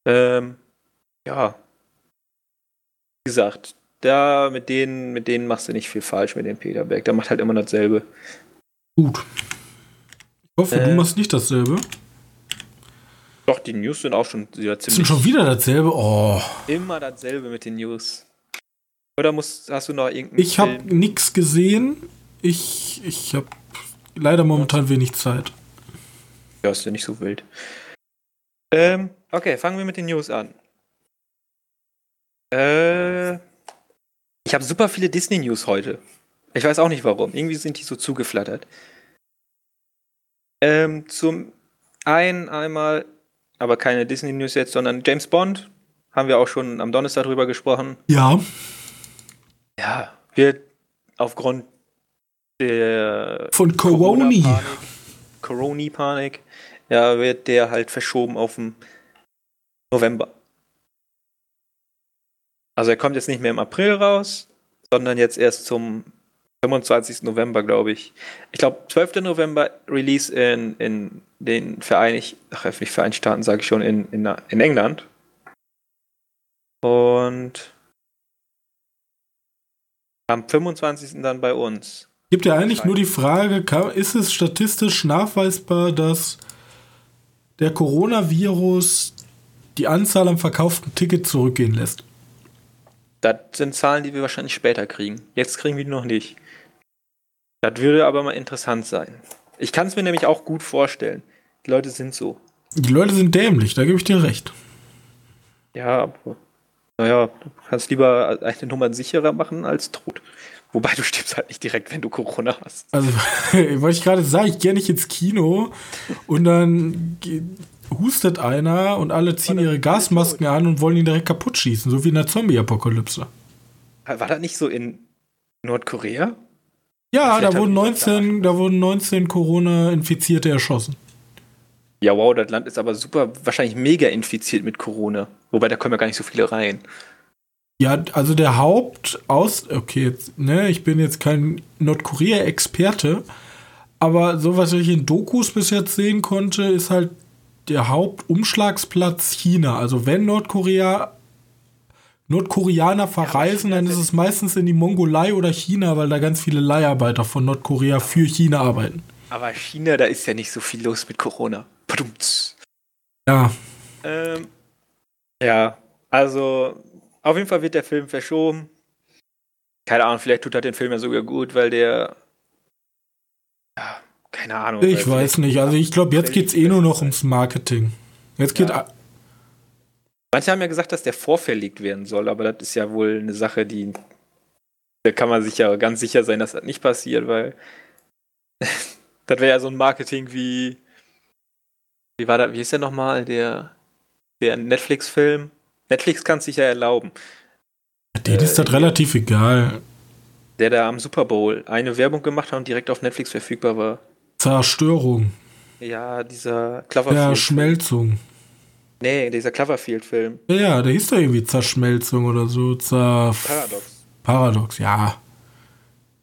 Ähm, ja, wie gesagt, da mit denen, mit denen machst du nicht viel falsch mit dem Peter Berg. Der macht halt immer dasselbe. Gut. Ich hoffe, äh, du machst nicht dasselbe. Doch, die News sind auch schon wieder ziemlich. Sind schon wieder dasselbe? Oh. Immer dasselbe mit den News. Oder musst, hast du noch irgendeinen. Ich habe nichts gesehen. Ich, ich habe leider momentan wenig Zeit. Ja, ist ja nicht so wild. Ähm, okay, fangen wir mit den News an. Äh, ich habe super viele Disney-News heute. Ich weiß auch nicht warum. Irgendwie sind die so zugeflattert. Ähm, zum einen einmal, aber keine Disney-News jetzt, sondern James Bond. Haben wir auch schon am Donnerstag drüber gesprochen. Ja. Ja, wird aufgrund der von Coroni. Coroni-Panik, ja, wird der halt verschoben auf den November. Also er kommt jetzt nicht mehr im April raus, sondern jetzt erst zum 25. November, glaube ich. Ich glaube, 12. November Release in, in den Vereinigten, ach, nicht Vereinigten Staaten, sage ich schon, in, in, in England. Und am 25. dann bei uns. Gibt ja eigentlich nur die Frage, ist es statistisch nachweisbar, dass der Coronavirus die Anzahl am verkauften Ticket zurückgehen lässt? Das sind Zahlen, die wir wahrscheinlich später kriegen. Jetzt kriegen wir die noch nicht. Das würde aber mal interessant sein. Ich kann es mir nämlich auch gut vorstellen. Die Leute sind so. Die Leute sind dämlich, da gebe ich dir recht. Ja, aber naja, du kannst lieber eine Nummer sicherer machen als tot. Wobei du stirbst halt nicht direkt, wenn du Corona hast. Also, (laughs) wollte ich gerade sagen, ich gehe nicht ins Kino und dann hustet einer und alle ziehen ihre Gasmasken an und wollen ihn direkt kaputt schießen, so wie in der Zombie-Apokalypse. War das nicht so in Nordkorea? Ja, da wurden, 19, da wurden 19 Corona-Infizierte erschossen. Ja, wow, das Land ist aber super, wahrscheinlich mega infiziert mit Corona. Wobei, da kommen ja gar nicht so viele rein. Ja, also der Hauptaus... Okay, jetzt, ne, ich bin jetzt kein Nordkorea-Experte, aber so, was ich in Dokus bis jetzt sehen konnte, ist halt der Hauptumschlagsplatz China. Also wenn Nordkorea Nordkoreaner verreisen, dann ist es meistens in die Mongolei oder China, weil da ganz viele Leiharbeiter von Nordkorea für China arbeiten. Aber China, da ist ja nicht so viel los mit Corona. Padumts. Ja. Ähm, ja, also auf jeden Fall wird der Film verschoben. Keine Ahnung, vielleicht tut er den Film ja sogar gut, weil der ja, keine Ahnung. Ich weiß nicht. Also ich glaube, jetzt geht es eh nur noch ums Marketing. Jetzt geht. Ja. Manche haben ja gesagt, dass der vorverlegt werden soll, aber das ist ja wohl eine Sache, die. Da kann man sich ja ganz sicher sein, dass das nicht passiert, weil. (laughs) das wäre ja so ein Marketing wie. Wie war das? Wie ist der nochmal? Der, der Netflix-Film? Netflix kann es sich ja erlauben. Denen äh, ist das relativ egal. Der da am Super Bowl eine Werbung gemacht hat und direkt auf Netflix verfügbar war. Zerstörung. Ja, dieser Cloverfield. Verschmelzung. Nee, dieser Cloverfield-Film. Ja, ja, der hieß doch irgendwie Zerschmelzung oder so. Zer Paradox. Paradox, ja.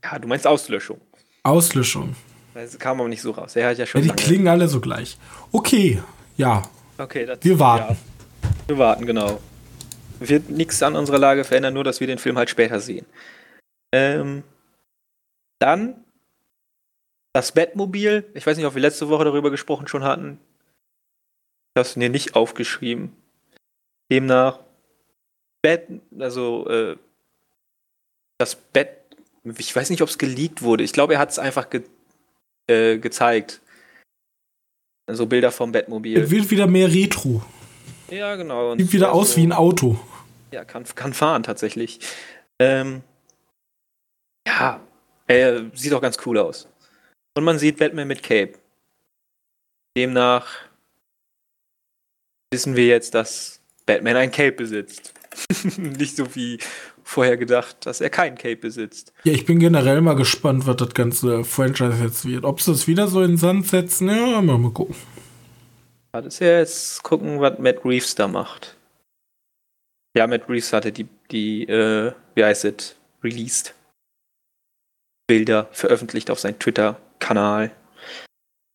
Ja, du meinst Auslöschung. Auslöschung. Das kam aber nicht so raus. Der hat ja schon. Ja, die klingen alle so gleich. Okay, ja. Okay, das, Wir warten. Ja, wir warten, genau. Wird nichts an unserer Lage verändern, nur dass wir den Film halt später sehen. Ähm, dann das Bettmobil. Ich weiß nicht, ob wir letzte Woche darüber gesprochen schon hatten. Ich habe es mir nicht aufgeschrieben. Demnach Bett, also äh, das Bett. Ich weiß nicht, ob es geleakt wurde. Ich glaube, er hat es einfach ge äh, gezeigt. So Bilder vom Bettmobil. Es wird wieder mehr Retro. Ja, genau. Und Sieht wieder ja, aus wie ein Auto. Ja, kann, kann fahren tatsächlich. Ähm, ja, er sieht auch ganz cool aus. Und man sieht Batman mit Cape. Demnach wissen wir jetzt, dass Batman ein Cape besitzt. (laughs) Nicht so wie vorher gedacht, dass er kein Cape besitzt. Ja, ich bin generell mal gespannt, was das ganze Franchise jetzt wird. Ob sie es wieder so in den Sand setzen, ja, mal, mal gucken. Das ist ja jetzt gucken, was Matt Reeves da macht. Ja, Matt Reeves hatte die, die äh, wie heißt es, released. Bilder veröffentlicht auf seinem Twitter-Kanal.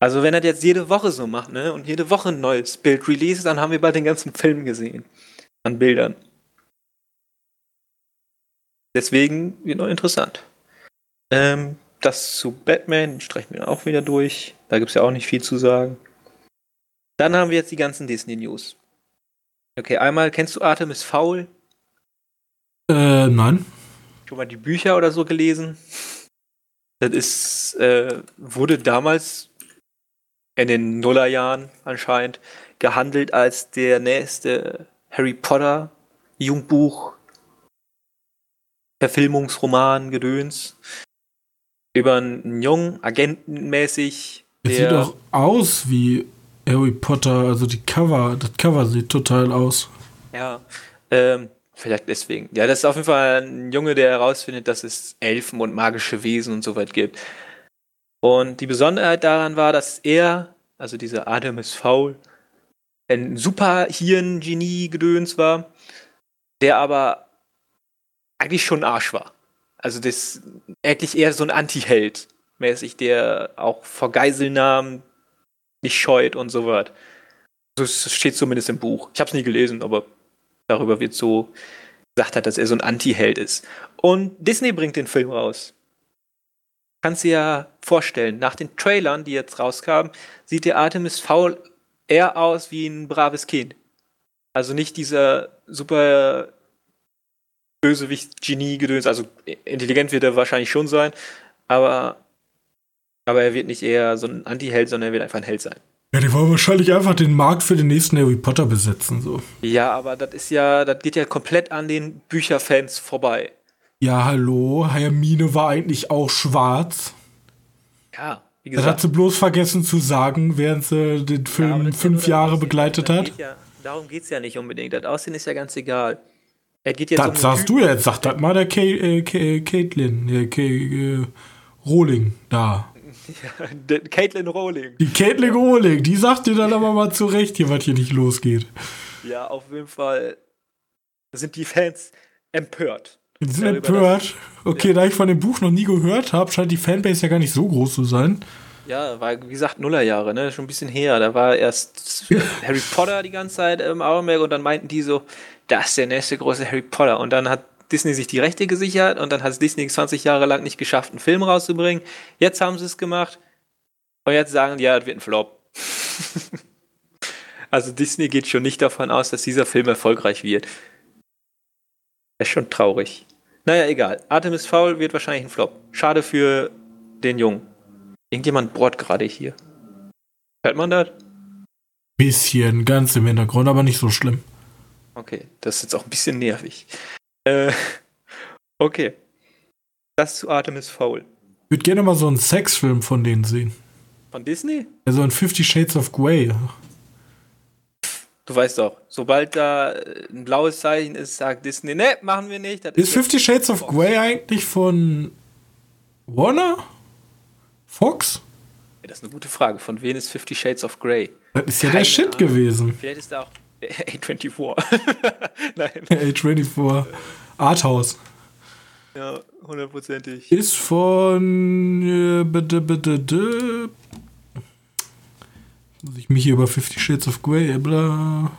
Also wenn er das jetzt jede Woche so macht, ne, und jede Woche ein neues Bild release, dann haben wir bald den ganzen Film gesehen. An Bildern. Deswegen wird noch interessant. Ähm, das zu Batman streichen wir auch wieder durch. Da gibt es ja auch nicht viel zu sagen. Dann haben wir jetzt die ganzen Disney-News. Okay, einmal kennst du Artemis Fowl? Äh, nein. Schon mal die Bücher oder so gelesen? Das ist, äh, wurde damals in den Nullerjahren anscheinend gehandelt als der nächste Harry Potter Jugendbuch, Verfilmungsroman, Gedöns. Über einen Jungen, agentenmäßig. Es sieht auch aus wie Harry Potter. Also die Cover, das Cover sieht total aus. Ja, ähm, vielleicht deswegen. Ja, das ist auf jeden Fall ein Junge, der herausfindet, dass es Elfen und magische Wesen und so weit gibt. Und die Besonderheit daran war, dass er, also dieser Artemis Fowl, ein super Hirn-Genie-Gedöns war, der aber eigentlich schon ein Arsch war. Also das eigentlich eher so ein Anti-Held mäßig, der auch vor Geiselnahmen nicht scheut und so was. Das steht zumindest im Buch. Ich habe es nie gelesen, aber darüber wird so gesagt hat, dass er so ein Anti-Held ist. Und Disney bringt den Film raus. Kannst dir ja vorstellen, nach den Trailern, die jetzt rauskamen, sieht der Artemis Fowl eher aus wie ein braves Kind. Also nicht dieser super Bösewicht-Genie-Gedöns. Also intelligent wird er wahrscheinlich schon sein, aber, aber er wird nicht eher so ein Anti-Held, sondern er wird einfach ein Held sein. Ja, die wollen wahrscheinlich einfach den Markt für den nächsten Harry Potter besetzen. So. Ja, aber das ist ja, das geht ja komplett an den Bücherfans vorbei. Ja, hallo, Hermine war eigentlich auch schwarz. Ja, wie Das hat sie bloß vergessen zu sagen, während sie den Film ja fünf Jahre begleitet hat. Ja, darum geht es ja nicht unbedingt. Das Aussehen ist ja ganz egal. Er geht jetzt um Das den sagst du jetzt, sag das mal der äh, Ka äh, Caitlin, äh, äh, Rowling da. Typen. Caitlin Rowling. Die Caitlin Rowling, die sagt dir dann aber mal zurecht, hier, was hier nicht losgeht. Ja, auf jeden Fall sind die Fans empört. Die sind Darüber, empört. Okay, da ich von dem Buch noch nie gehört habe, scheint die Fanbase ja gar nicht so groß zu sein. Ja, war wie gesagt Nullerjahre, ne? Schon ein bisschen her. Da war erst (laughs) Harry Potter die ganze Zeit im Augenmerk und dann meinten die so, das ist der nächste große Harry Potter. Und dann hat Disney sich die Rechte gesichert und dann hat es Disney 20 Jahre lang nicht geschafft, einen Film rauszubringen. Jetzt haben sie es gemacht und jetzt sagen, die, ja, das wird ein Flop. (laughs) also Disney geht schon nicht davon aus, dass dieser Film erfolgreich wird. Das ist schon traurig. Naja, egal. Artemis Fowl wird wahrscheinlich ein Flop. Schade für den Jungen. Irgendjemand bohrt gerade hier. Hört man das? Bisschen, ganz im Hintergrund, aber nicht so schlimm. Okay, das ist jetzt auch ein bisschen nervig. Äh, okay. Das zu Artemis Fowl. Ich würde gerne mal so einen Sexfilm von denen sehen. Von Disney? Ja, so ein Fifty Shades of Grey. Du weißt doch, sobald da äh, ein blaues Zeichen ist, sagt Disney, ne, machen wir nicht. Das Ist Fifty Shades of Grey eigentlich von Warner? Fox? Ja, das ist eine gute Frage. Von wem ist Fifty Shades of Grey? Das ist ja Keine der Shit Ahnung. gewesen. Vielleicht ist da auch (laughs) A24. (laughs) Nein. (laughs) A24. Arthouse. Ja, hundertprozentig. Ist von. Äh, bitte, bitte, bitte. Muss ich mich hier über Fifty Shades of Grey, bla.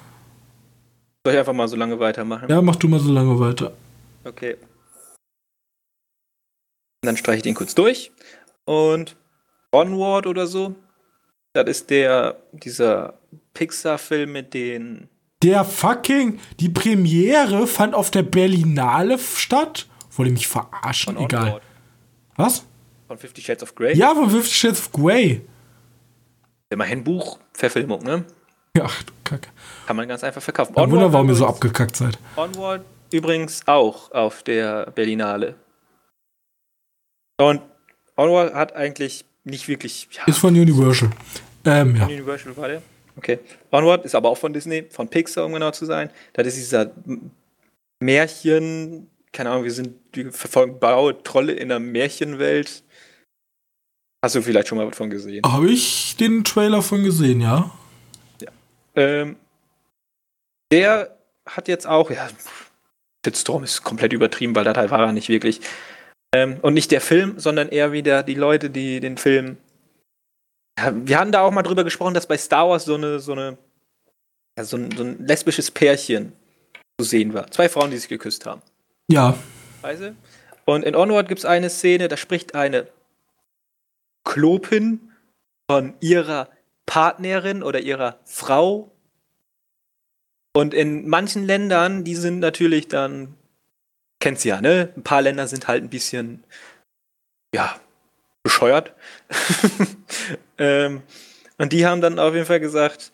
Soll ich einfach mal so lange weitermachen? Ja, mach du mal so lange weiter. Okay. Dann streiche ich den kurz durch. Und Onward oder so. Das ist der, dieser Pixar-Film mit den. Der fucking. Die Premiere fand auf der Berlinale statt? Wollte mich verarschen, von egal. Onward. Was? Von Fifty Shades of Grey? Ja, von Fifty Shades of Grey. Immerhin Buchverfilmung, ne? Ach du Kacke. Kann man ganz einfach verkaufen. Kein Wunder, warum ihr so abgekackt seid. Onward übrigens auch auf der Berlinale. Und Onward hat eigentlich nicht wirklich. Ja, ist von Universal. Ähm, ja. Universal war der? Okay. Onward ist aber auch von Disney, von Pixar, um genau zu sein. Das ist dieser Märchen, keine Ahnung, wir sind, wir verfolgen blaue Trolle in einer Märchenwelt. Hast du vielleicht schon mal was von gesehen? Habe ich den Trailer von gesehen, ja. Ja. Ähm, der hat jetzt auch, ja, Shitstorm ist komplett übertrieben, weil das halt war er nicht wirklich. Ähm, und nicht der Film, sondern eher wieder die Leute, die den Film. Wir hatten da auch mal drüber gesprochen, dass bei Star Wars so eine, so eine, ja, so ein, so ein lesbisches Pärchen zu sehen war. Zwei Frauen, die sich geküsst haben. Ja. Weißt du? Und in Onward gibt es eine Szene, da spricht eine Klopin von ihrer Partnerin oder ihrer Frau. Und in manchen Ländern, die sind natürlich dann, kennt's ja, ne? Ein paar Länder sind halt ein bisschen, ja, bescheuert. (laughs) ähm, und die haben dann auf jeden Fall gesagt,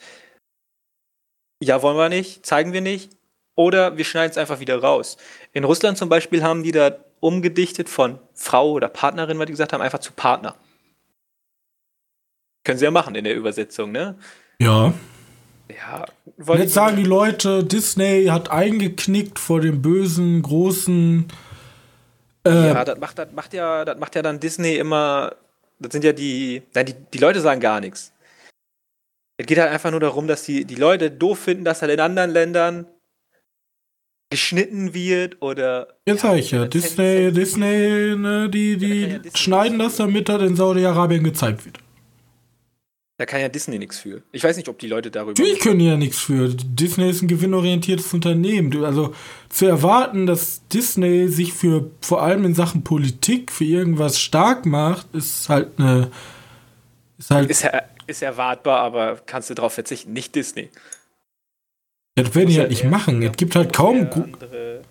ja, wollen wir nicht, zeigen wir nicht. Oder wir schneiden es einfach wieder raus. In Russland zum Beispiel haben die da umgedichtet von Frau oder Partnerin, was die gesagt haben, einfach zu Partner. Können sie ja machen in der Übersetzung, ne? Ja. Ja. Jetzt sagen die Leute, Disney hat eingeknickt vor dem bösen, großen. Äh ja, das macht, das macht ja, das macht ja dann Disney immer. Das sind ja die. Nein, die, die Leute sagen gar nichts. Es geht halt einfach nur darum, dass die, die Leute doof finden, dass halt in anderen Ländern geschnitten wird oder. Jetzt sag ich ja, Disney, Disney, ne, die, die ja schneiden das, damit das in Saudi-Arabien gezeigt wird. Da kann ja Disney nichts für. Ich weiß nicht, ob die Leute darüber. Natürlich können die ja nichts für. Disney ist ein gewinnorientiertes Unternehmen. Also zu erwarten, dass Disney sich für vor allem in Sachen Politik für irgendwas stark macht, ist halt eine. Ist halt. Ist, ist erwartbar, aber kannst du darauf verzichten. Nicht Disney. Das werden die halt nicht machen. Es gibt halt kaum. Andere,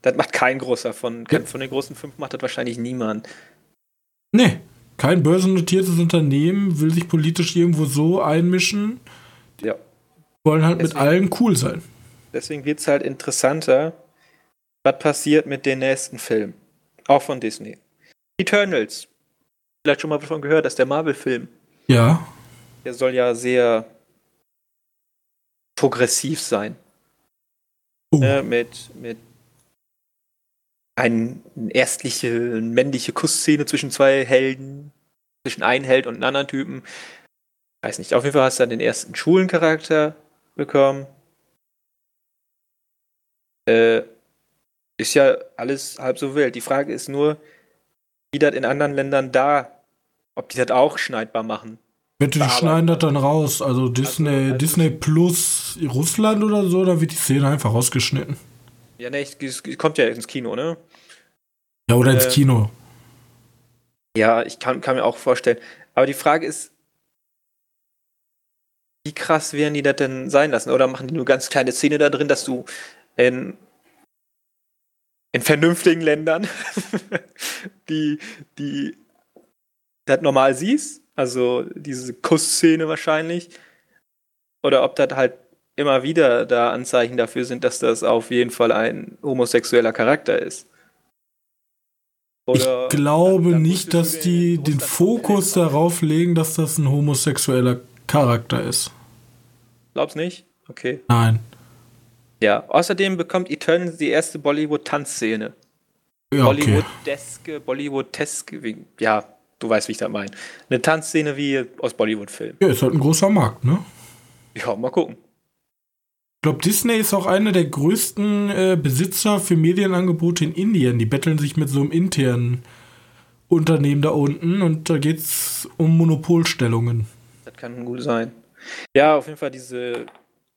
das macht kein großer von. Ja. Von den großen fünf macht das wahrscheinlich niemand. Nee kein börsennotiertes Unternehmen will sich politisch irgendwo so einmischen. Ja. Wollen halt deswegen, mit allen cool sein. Deswegen wird es halt interessanter, was passiert mit den nächsten Filmen. Auch von Disney. Eternals. Vielleicht schon mal davon gehört, dass der Marvel-Film. Ja. Der soll ja sehr progressiv sein. Uh. Ne, mit, mit eine erstliche, männliche Kussszene zwischen zwei Helden, zwischen einem Held und einem anderen Typen. Weiß nicht, auf jeden Fall hast du dann den ersten Schulencharakter bekommen. Äh, ist ja alles halb so wild. Die Frage ist nur, wie das in anderen Ländern da, ob die das auch schneidbar machen. Bitte, die schneiden das dann raus. Also Disney, also, also Disney plus Russland oder so, da wird die Szene einfach rausgeschnitten. Ja, ne, es kommt ja ins Kino, ne? Ja, oder ins äh, Kino. Ja, ich kann, kann mir auch vorstellen. Aber die Frage ist, wie krass werden die das denn sein lassen? Oder machen die nur ganz kleine Szene da drin, dass du in, in vernünftigen Ländern (laughs) die, die das normal siehst? Also diese Kussszene wahrscheinlich. Oder ob das halt immer wieder da Anzeichen dafür sind, dass das auf jeden Fall ein homosexueller Charakter ist. Oder ich glaube dann, nicht, dass die den Fokus darauf legen, dass das ein homosexueller Charakter ist. Glaubst nicht? Okay. Nein. Ja, außerdem bekommt Eternal die erste Bollywood-Tanzszene. ja, okay. Bollywood-deske, Bollywood-teske, ja, du weißt, wie ich das meine. Eine Tanzszene wie aus Bollywood-Filmen. Ja, ist halt ein großer Markt, ne? Ja, mal gucken. Ich glaube, Disney ist auch einer der größten äh, Besitzer für Medienangebote in Indien. Die betteln sich mit so einem internen Unternehmen da unten und da geht es um Monopolstellungen. Das kann gut sein. Ja, auf jeden Fall diese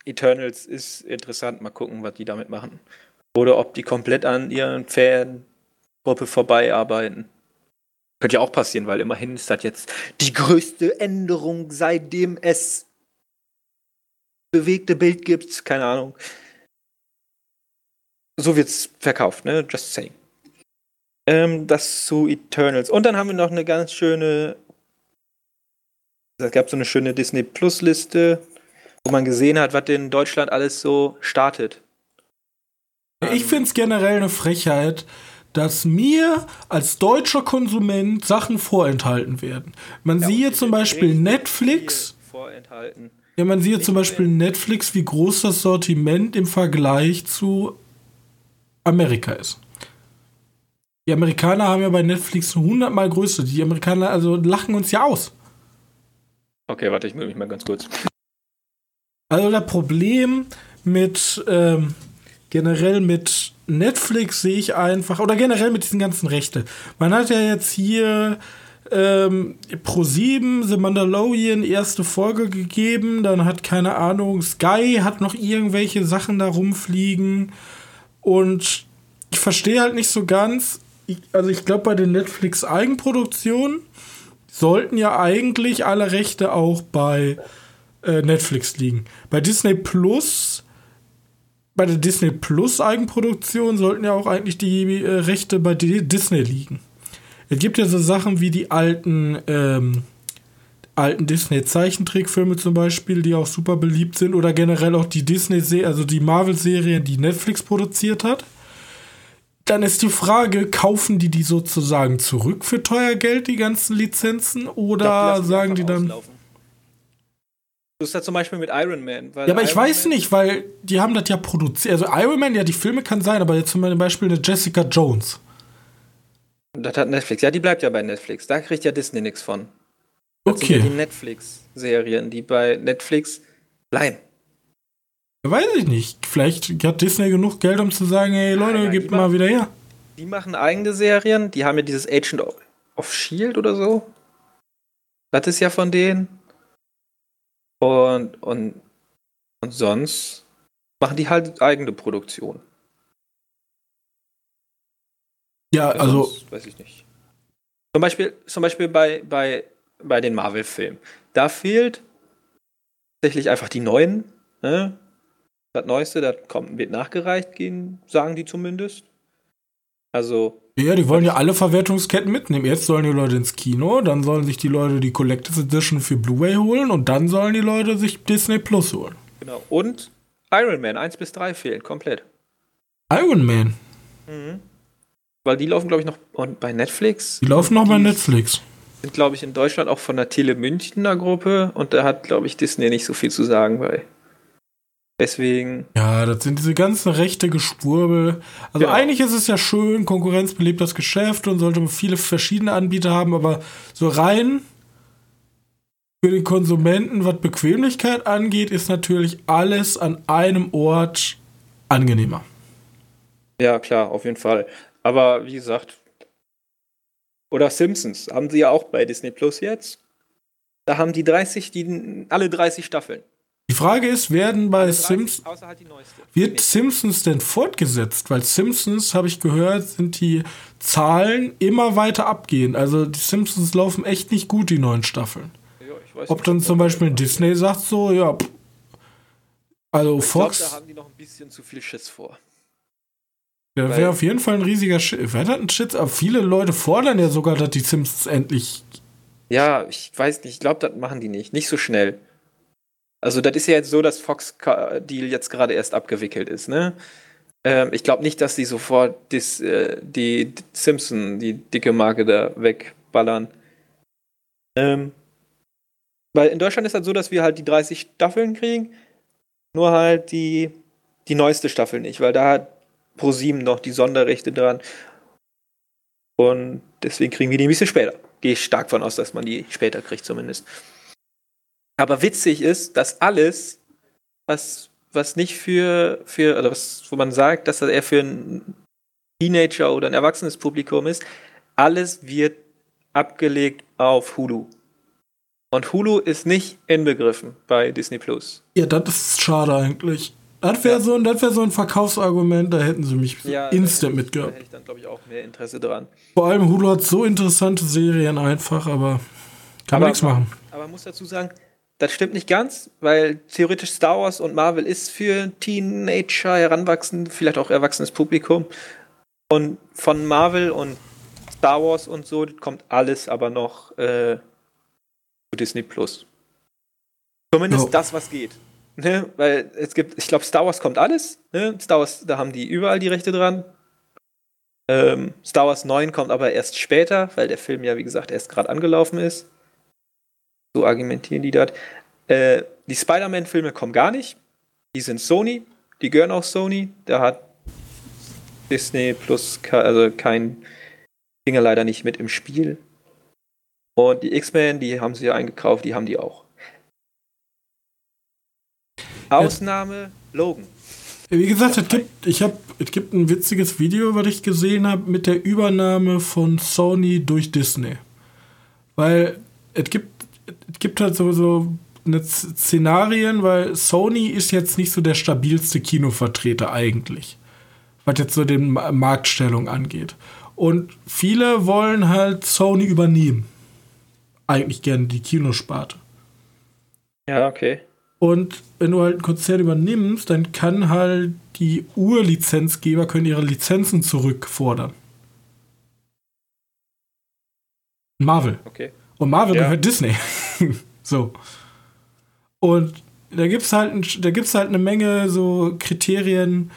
Eternals ist interessant. Mal gucken, was die damit machen. Oder ob die komplett an ihren Fangruppe vorbeiarbeiten. Könnte ja auch passieren, weil immerhin ist das jetzt die größte Änderung, seitdem es bewegte Bild gibt. Keine Ahnung. So wird's verkauft, ne? Just saying. Ähm, das zu Eternals. Und dann haben wir noch eine ganz schöne. Es gab so eine schöne Disney Plus Liste, wo man gesehen hat, was in Deutschland alles so startet. Ich finde es generell eine Frechheit, dass mir als deutscher Konsument Sachen vorenthalten werden. Man ja, sieht zum Beispiel Netflix. Vorenthalten. Ja, man sieht zum Beispiel Netflix, wie groß das Sortiment im Vergleich zu Amerika ist. Die Amerikaner haben ja bei Netflix 100 mal größer. Die Amerikaner also lachen uns ja aus. Okay, warte, ich melde mich mal ganz kurz. Also das Problem mit ähm, generell mit Netflix sehe ich einfach, oder generell mit diesen ganzen Rechte. Man hat ja jetzt hier ähm, Pro7 The Mandalorian erste Folge gegeben, dann hat keine Ahnung, Sky hat noch irgendwelche Sachen da rumfliegen und ich verstehe halt nicht so ganz, also ich glaube bei den Netflix Eigenproduktionen sollten ja eigentlich alle Rechte auch bei äh, Netflix liegen. Bei Disney Plus bei der Disney Plus Eigenproduktion sollten ja auch eigentlich die äh, Rechte bei Disney liegen. Es gibt ja so Sachen wie die alten, ähm, alten Disney-Zeichentrickfilme zum Beispiel, die auch super beliebt sind, oder generell auch die Disney, also die Marvel-Serien, die Netflix produziert hat. Dann ist die Frage, kaufen die die sozusagen zurück für teuer Geld, die ganzen Lizenzen, oder glaub, sagen die dann. Auslaufen. Du bist ja zum Beispiel mit Iron Man. ja, aber ich weiß Man nicht, weil die haben das ja produziert. Also Iron Man, ja, die Filme kann sein, aber jetzt zum Beispiel eine Jessica Jones. Das hat Netflix. Ja, die bleibt ja bei Netflix. Da kriegt ja Disney nichts von. Das okay. sind ja die Netflix-Serien, die bei Netflix bleiben. Weiß ich nicht. Vielleicht hat Disney genug Geld, um zu sagen, hey Leute, gebt mal wieder her. Die machen eigene Serien. Die haben ja dieses Agent of Shield oder so. Das ist ja von denen. Und, und, und sonst machen die halt eigene Produktion. Ja, also. Sonst, weiß ich nicht. Zum Beispiel, zum Beispiel bei, bei, bei den Marvel-Filmen. Da fehlt tatsächlich einfach die neuen. Ne? Das Neueste, das kommt, wird nachgereicht, gehen, sagen die zumindest. Also. Ja, die wollen ja alle Verwertungsketten mitnehmen. Jetzt sollen die Leute ins Kino, dann sollen sich die Leute die Collectors Edition für Blu-ray holen und dann sollen die Leute sich Disney Plus holen. Genau. Und Iron Man 1 bis 3 fehlen komplett. Iron Man? Mhm. Weil die laufen, glaube ich, noch bei Netflix. Die laufen noch bei Netflix. Sind, glaube ich, in Deutschland auch von der Tele Münchner Gruppe und da hat, glaube ich, Disney nicht so viel zu sagen bei. Deswegen. Ja, das sind diese ganzen rechte Geschwurbel. Also ja. eigentlich ist es ja schön, Konkurrenz belebt das Geschäft und sollte viele verschiedene Anbieter haben, aber so rein für den Konsumenten, was Bequemlichkeit angeht, ist natürlich alles an einem Ort angenehmer. Ja, klar, auf jeden Fall. Aber wie gesagt, oder Simpsons haben sie ja auch bei Disney Plus jetzt. Da haben die 30, die alle 30 Staffeln. Die Frage ist, werden bei Simpsons halt wird Simpsons denn fortgesetzt? Weil Simpsons, habe ich gehört, sind die Zahlen immer weiter abgehen. Also die Simpsons laufen echt nicht gut, die neuen Staffeln. Ja, Ob dann zum Beispiel Disney sagt so, ja, pff, also ich Fox. Glaub, da haben die noch ein bisschen zu viel Schiss vor. Ja, wäre auf jeden Fall ein riesiger Shit. Wer hat ein Shit? Aber viele Leute fordern ja sogar, dass die Simpsons endlich. Ja, ich weiß nicht. Ich glaube, das machen die nicht. Nicht so schnell. Also das ist ja jetzt so, dass Fox-Deal jetzt gerade erst abgewickelt ist, ne? Ähm, ich glaube nicht, dass die sofort dis, äh, die Simpson, die dicke Marke da wegballern. Ähm, weil in Deutschland ist das so, dass wir halt die 30 Staffeln kriegen, nur halt die, die neueste Staffel nicht, weil da hat ProSieben noch die Sonderrechte dran. Und deswegen kriegen wir die ein bisschen später. Gehe ich stark von aus, dass man die später kriegt zumindest. Aber witzig ist, dass alles, was, was nicht für, für, oder was, wo man sagt, dass das eher für ein Teenager oder ein erwachsenes Publikum ist, alles wird abgelegt auf Hulu. Und Hulu ist nicht inbegriffen bei Disney Plus. Ja, das ist schade eigentlich. Das wäre ja. so, wär so ein Verkaufsargument, da hätten sie mich ja, instant mitgehabt. Da hätte ich dann, glaube ich, auch mehr Interesse dran. Vor allem Hulu hat so interessante Serien einfach, aber kann aber, man nichts machen. Aber man muss dazu sagen, das stimmt nicht ganz, weil theoretisch Star Wars und Marvel ist für Teenager, heranwachsend, vielleicht auch erwachsenes Publikum. Und von Marvel und Star Wars und so kommt alles aber noch äh, zu Disney Plus. Zumindest oh. das, was geht. Ne? Weil es gibt, ich glaube, Star Wars kommt alles. Ne? Star Wars, da haben die überall die Rechte dran. Ähm, Star Wars 9 kommt aber erst später, weil der Film ja, wie gesagt, erst gerade angelaufen ist. So argumentieren die dort. Äh, die Spider-Man-Filme kommen gar nicht. Die sind Sony. Die gehören auch Sony. Da hat Disney Plus also kein Finger leider nicht mit im Spiel. Und die X-Men, die haben sie ja eingekauft, die haben die auch. Ausnahme Logan. Wie gesagt, es gibt, ich hab, es gibt ein witziges Video, was ich gesehen habe, mit der Übernahme von Sony durch Disney. Weil es gibt, es gibt halt so, so eine Szenarien, weil Sony ist jetzt nicht so der stabilste Kinovertreter eigentlich, was jetzt so den Marktstellung angeht. Und viele wollen halt Sony übernehmen. Eigentlich gerne die Kinosparte. Ja, okay. Und wenn du halt einen Konzern übernimmst, dann kann halt die Urlizenzgeber können ihre Lizenzen zurückfordern. Marvel. Okay. Und Marvel ja. gehört Disney. (laughs) so. Und da gibt's halt da gibt's halt eine Menge so Kriterien,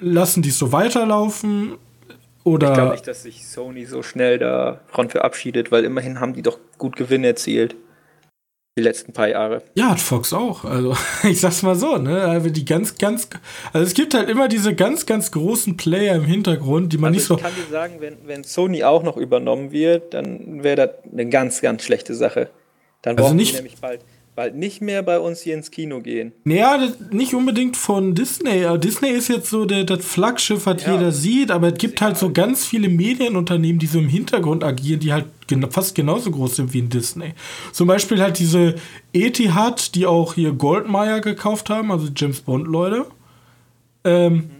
lassen die so weiterlaufen oder Ich glaube nicht, dass sich Sony so schnell davon verabschiedet, weil immerhin haben die doch gut Gewinn erzielt die letzten paar Jahre. Ja, hat Fox auch. Also, (laughs) ich sag's mal so, ne? Also die ganz, ganz. Also es gibt halt immer diese ganz, ganz großen Player im Hintergrund, die man also nicht so. Ich kann dir sagen, wenn, wenn Sony auch noch übernommen wird, dann wäre das eine ganz, ganz schlechte Sache. Dann also brauchen also nicht, nämlich bald bald nicht mehr bei uns hier ins Kino gehen. Naja, nicht unbedingt von Disney. Disney ist jetzt so der, das Flaggschiff, was ja. jeder sieht, aber es gibt halt so ganz viele Medienunternehmen, die so im Hintergrund agieren, die halt gen fast genauso groß sind wie in Disney. Zum Beispiel halt diese Etihad, die auch hier Goldmeier gekauft haben, also James Bond-Leute. Ähm, mhm.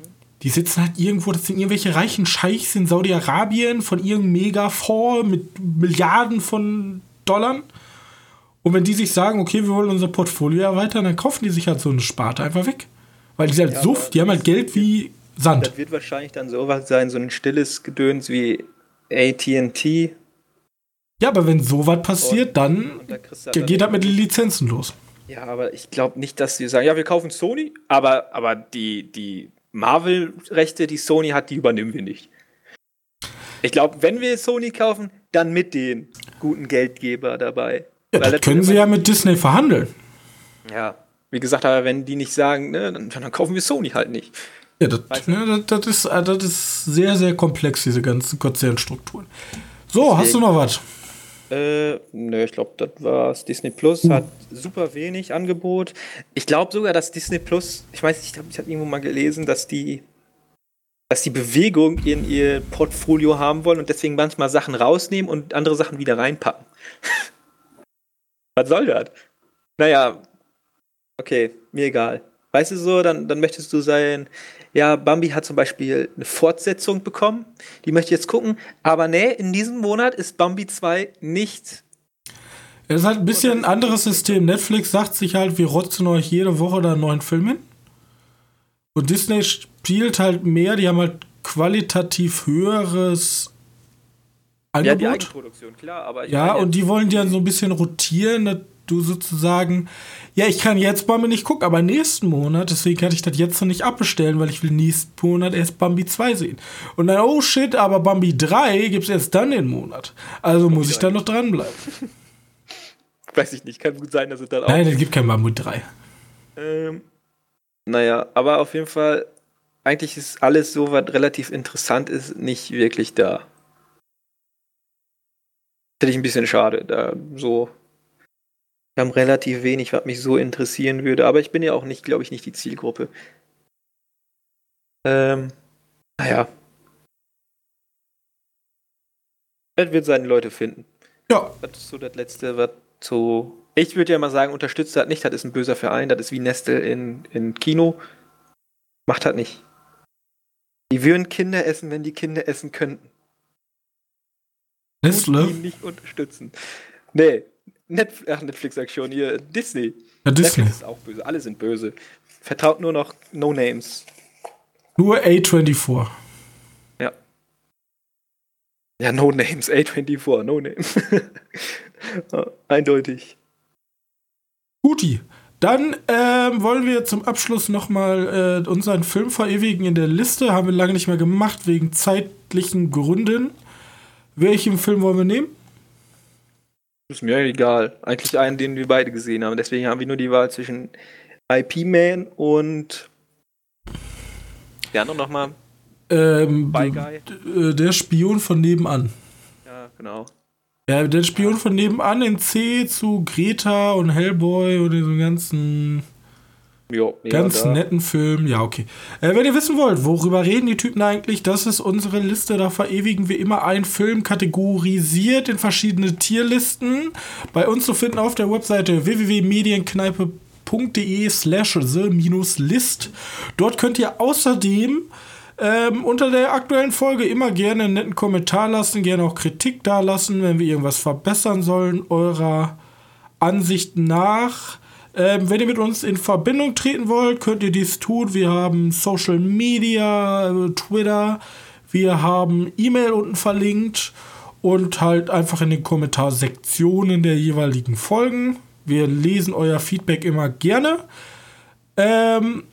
Die sitzen halt irgendwo, das sind irgendwelche reichen Scheichs in Saudi-Arabien von irgendeinem Mega-Fonds mit Milliarden von Dollar und wenn die sich sagen, okay, wir wollen unser Portfolio erweitern, dann kaufen die sich halt so eine Sparte einfach weg. Weil die sind halt ja, so, die haben halt Geld wie Sand. Das wird wahrscheinlich dann sowas sein, so ein stilles Gedöns wie ATT. Ja, aber wenn sowas passiert, und, dann und da geht das mit den Lizenzen los. Ja, aber ich glaube nicht, dass sie sagen, ja, wir kaufen Sony, aber, aber die, die Marvel-Rechte, die Sony hat, die übernehmen wir nicht. Ich glaube, wenn wir Sony kaufen, dann mit den guten Geldgeber dabei. Das können sie ja mit Disney verhandeln. Ja, wie gesagt, aber wenn die nicht sagen, ne, dann, dann kaufen wir Sony halt nicht. Ja, das, ne, das, das, ist, äh, das ist sehr, sehr komplex, diese ganzen Konzernstrukturen. So, Deswegen, hast du noch was? Äh, nö, ich glaube, das war's. Disney Plus hat super wenig Angebot. Ich glaube sogar, dass Disney Plus, ich weiß nicht, ich habe irgendwo mal gelesen, dass die, dass die Bewegung in ihr Portfolio haben wollen und deswegen manchmal Sachen rausnehmen und andere Sachen wieder reinpacken. (laughs) Was soll das? Naja, okay, mir egal. Weißt du so, dann, dann möchtest du sein, ja, Bambi hat zum Beispiel eine Fortsetzung bekommen, die möchte ich jetzt gucken, aber nee, in diesem Monat ist Bambi 2 nicht. Es ist halt ein bisschen ein anderes System. Netflix sagt sich halt, wir rotzen euch jede Woche da einen neuen Film hin. Und Disney spielt halt mehr, die haben halt qualitativ höheres Angebot. Ja, die Eigenproduktion, klar, aber Ja, und die wollen dir so ein bisschen rotieren, dass du sozusagen, ja, ich kann jetzt Bambi nicht gucken, aber nächsten Monat, deswegen kann ich das jetzt noch nicht abbestellen, weil ich will nächsten Monat erst Bambi 2 sehen. Und dann, oh shit, aber Bambi 3 gibt es erst dann den Monat. Also Bambi muss ich da noch dranbleiben. (laughs) Weiß ich nicht, kann gut sein, dass es dann auch. Nein, es gibt kein Bambi 3. Ähm, naja, aber auf jeden Fall, eigentlich ist alles so, was relativ interessant ist, nicht wirklich da. Finde ich ein bisschen schade, da so. Wir haben relativ wenig, was mich so interessieren würde, aber ich bin ja auch nicht, glaube ich, nicht die Zielgruppe. Ähm, naja. Er wird seine Leute finden. Ja. Das ist so das Letzte, was so. Ich würde ja mal sagen, unterstützt das nicht, das ist ein böser Verein, das ist wie Nestle in, in Kino. Macht das nicht. Die würden Kinder essen, wenn die Kinder essen könnten. Nestle? Die nicht unterstützen. Nee, Netflix, ach, Netflix sag ich schon, hier, Disney. Ja, Disney. Netflix ist auch böse, alle sind böse. Vertraut nur noch No Names. Nur A24. Ja. Ja, No Names, A24, No Names. (laughs) Eindeutig. Guti. Dann ähm, wollen wir zum Abschluss nochmal äh, unseren Film verewigen in der Liste. Haben wir lange nicht mehr gemacht, wegen zeitlichen Gründen. Welchen Film wollen wir nehmen? Ist mir egal. Eigentlich einen, den wir beide gesehen haben. Deswegen haben wir nur die Wahl zwischen IP Man und. Der andere nochmal. Ähm, Bye Guy. äh, der Spion von nebenan. Ja, genau. Ja, der Spion von nebenan in C zu Greta und Hellboy und diesem ganzen Jo, ganz da. netten Film. Ja, okay. Äh, wenn ihr wissen wollt, worüber reden die Typen eigentlich, das ist unsere Liste. Da verewigen wir immer einen Film kategorisiert in verschiedene Tierlisten. Bei uns zu finden auf der Webseite www.medienkneipe.de slash the-list. Dort könnt ihr außerdem ähm, unter der aktuellen Folge immer gerne einen netten Kommentar lassen, gerne auch Kritik da lassen, wenn wir irgendwas verbessern sollen, eurer Ansicht nach. Ähm, wenn ihr mit uns in Verbindung treten wollt, könnt ihr dies tun. Wir haben Social Media, äh, Twitter, wir haben E-Mail unten verlinkt und halt einfach in den Kommentarsektionen der jeweiligen Folgen. Wir lesen euer Feedback immer gerne. Ähm,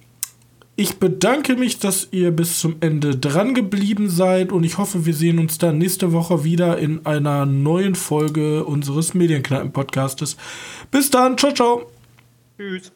ich bedanke mich, dass ihr bis zum Ende dran geblieben seid und ich hoffe, wir sehen uns dann nächste Woche wieder in einer neuen Folge unseres Medienkneipen-Podcastes. Bis dann, ciao, ciao. Tschüss.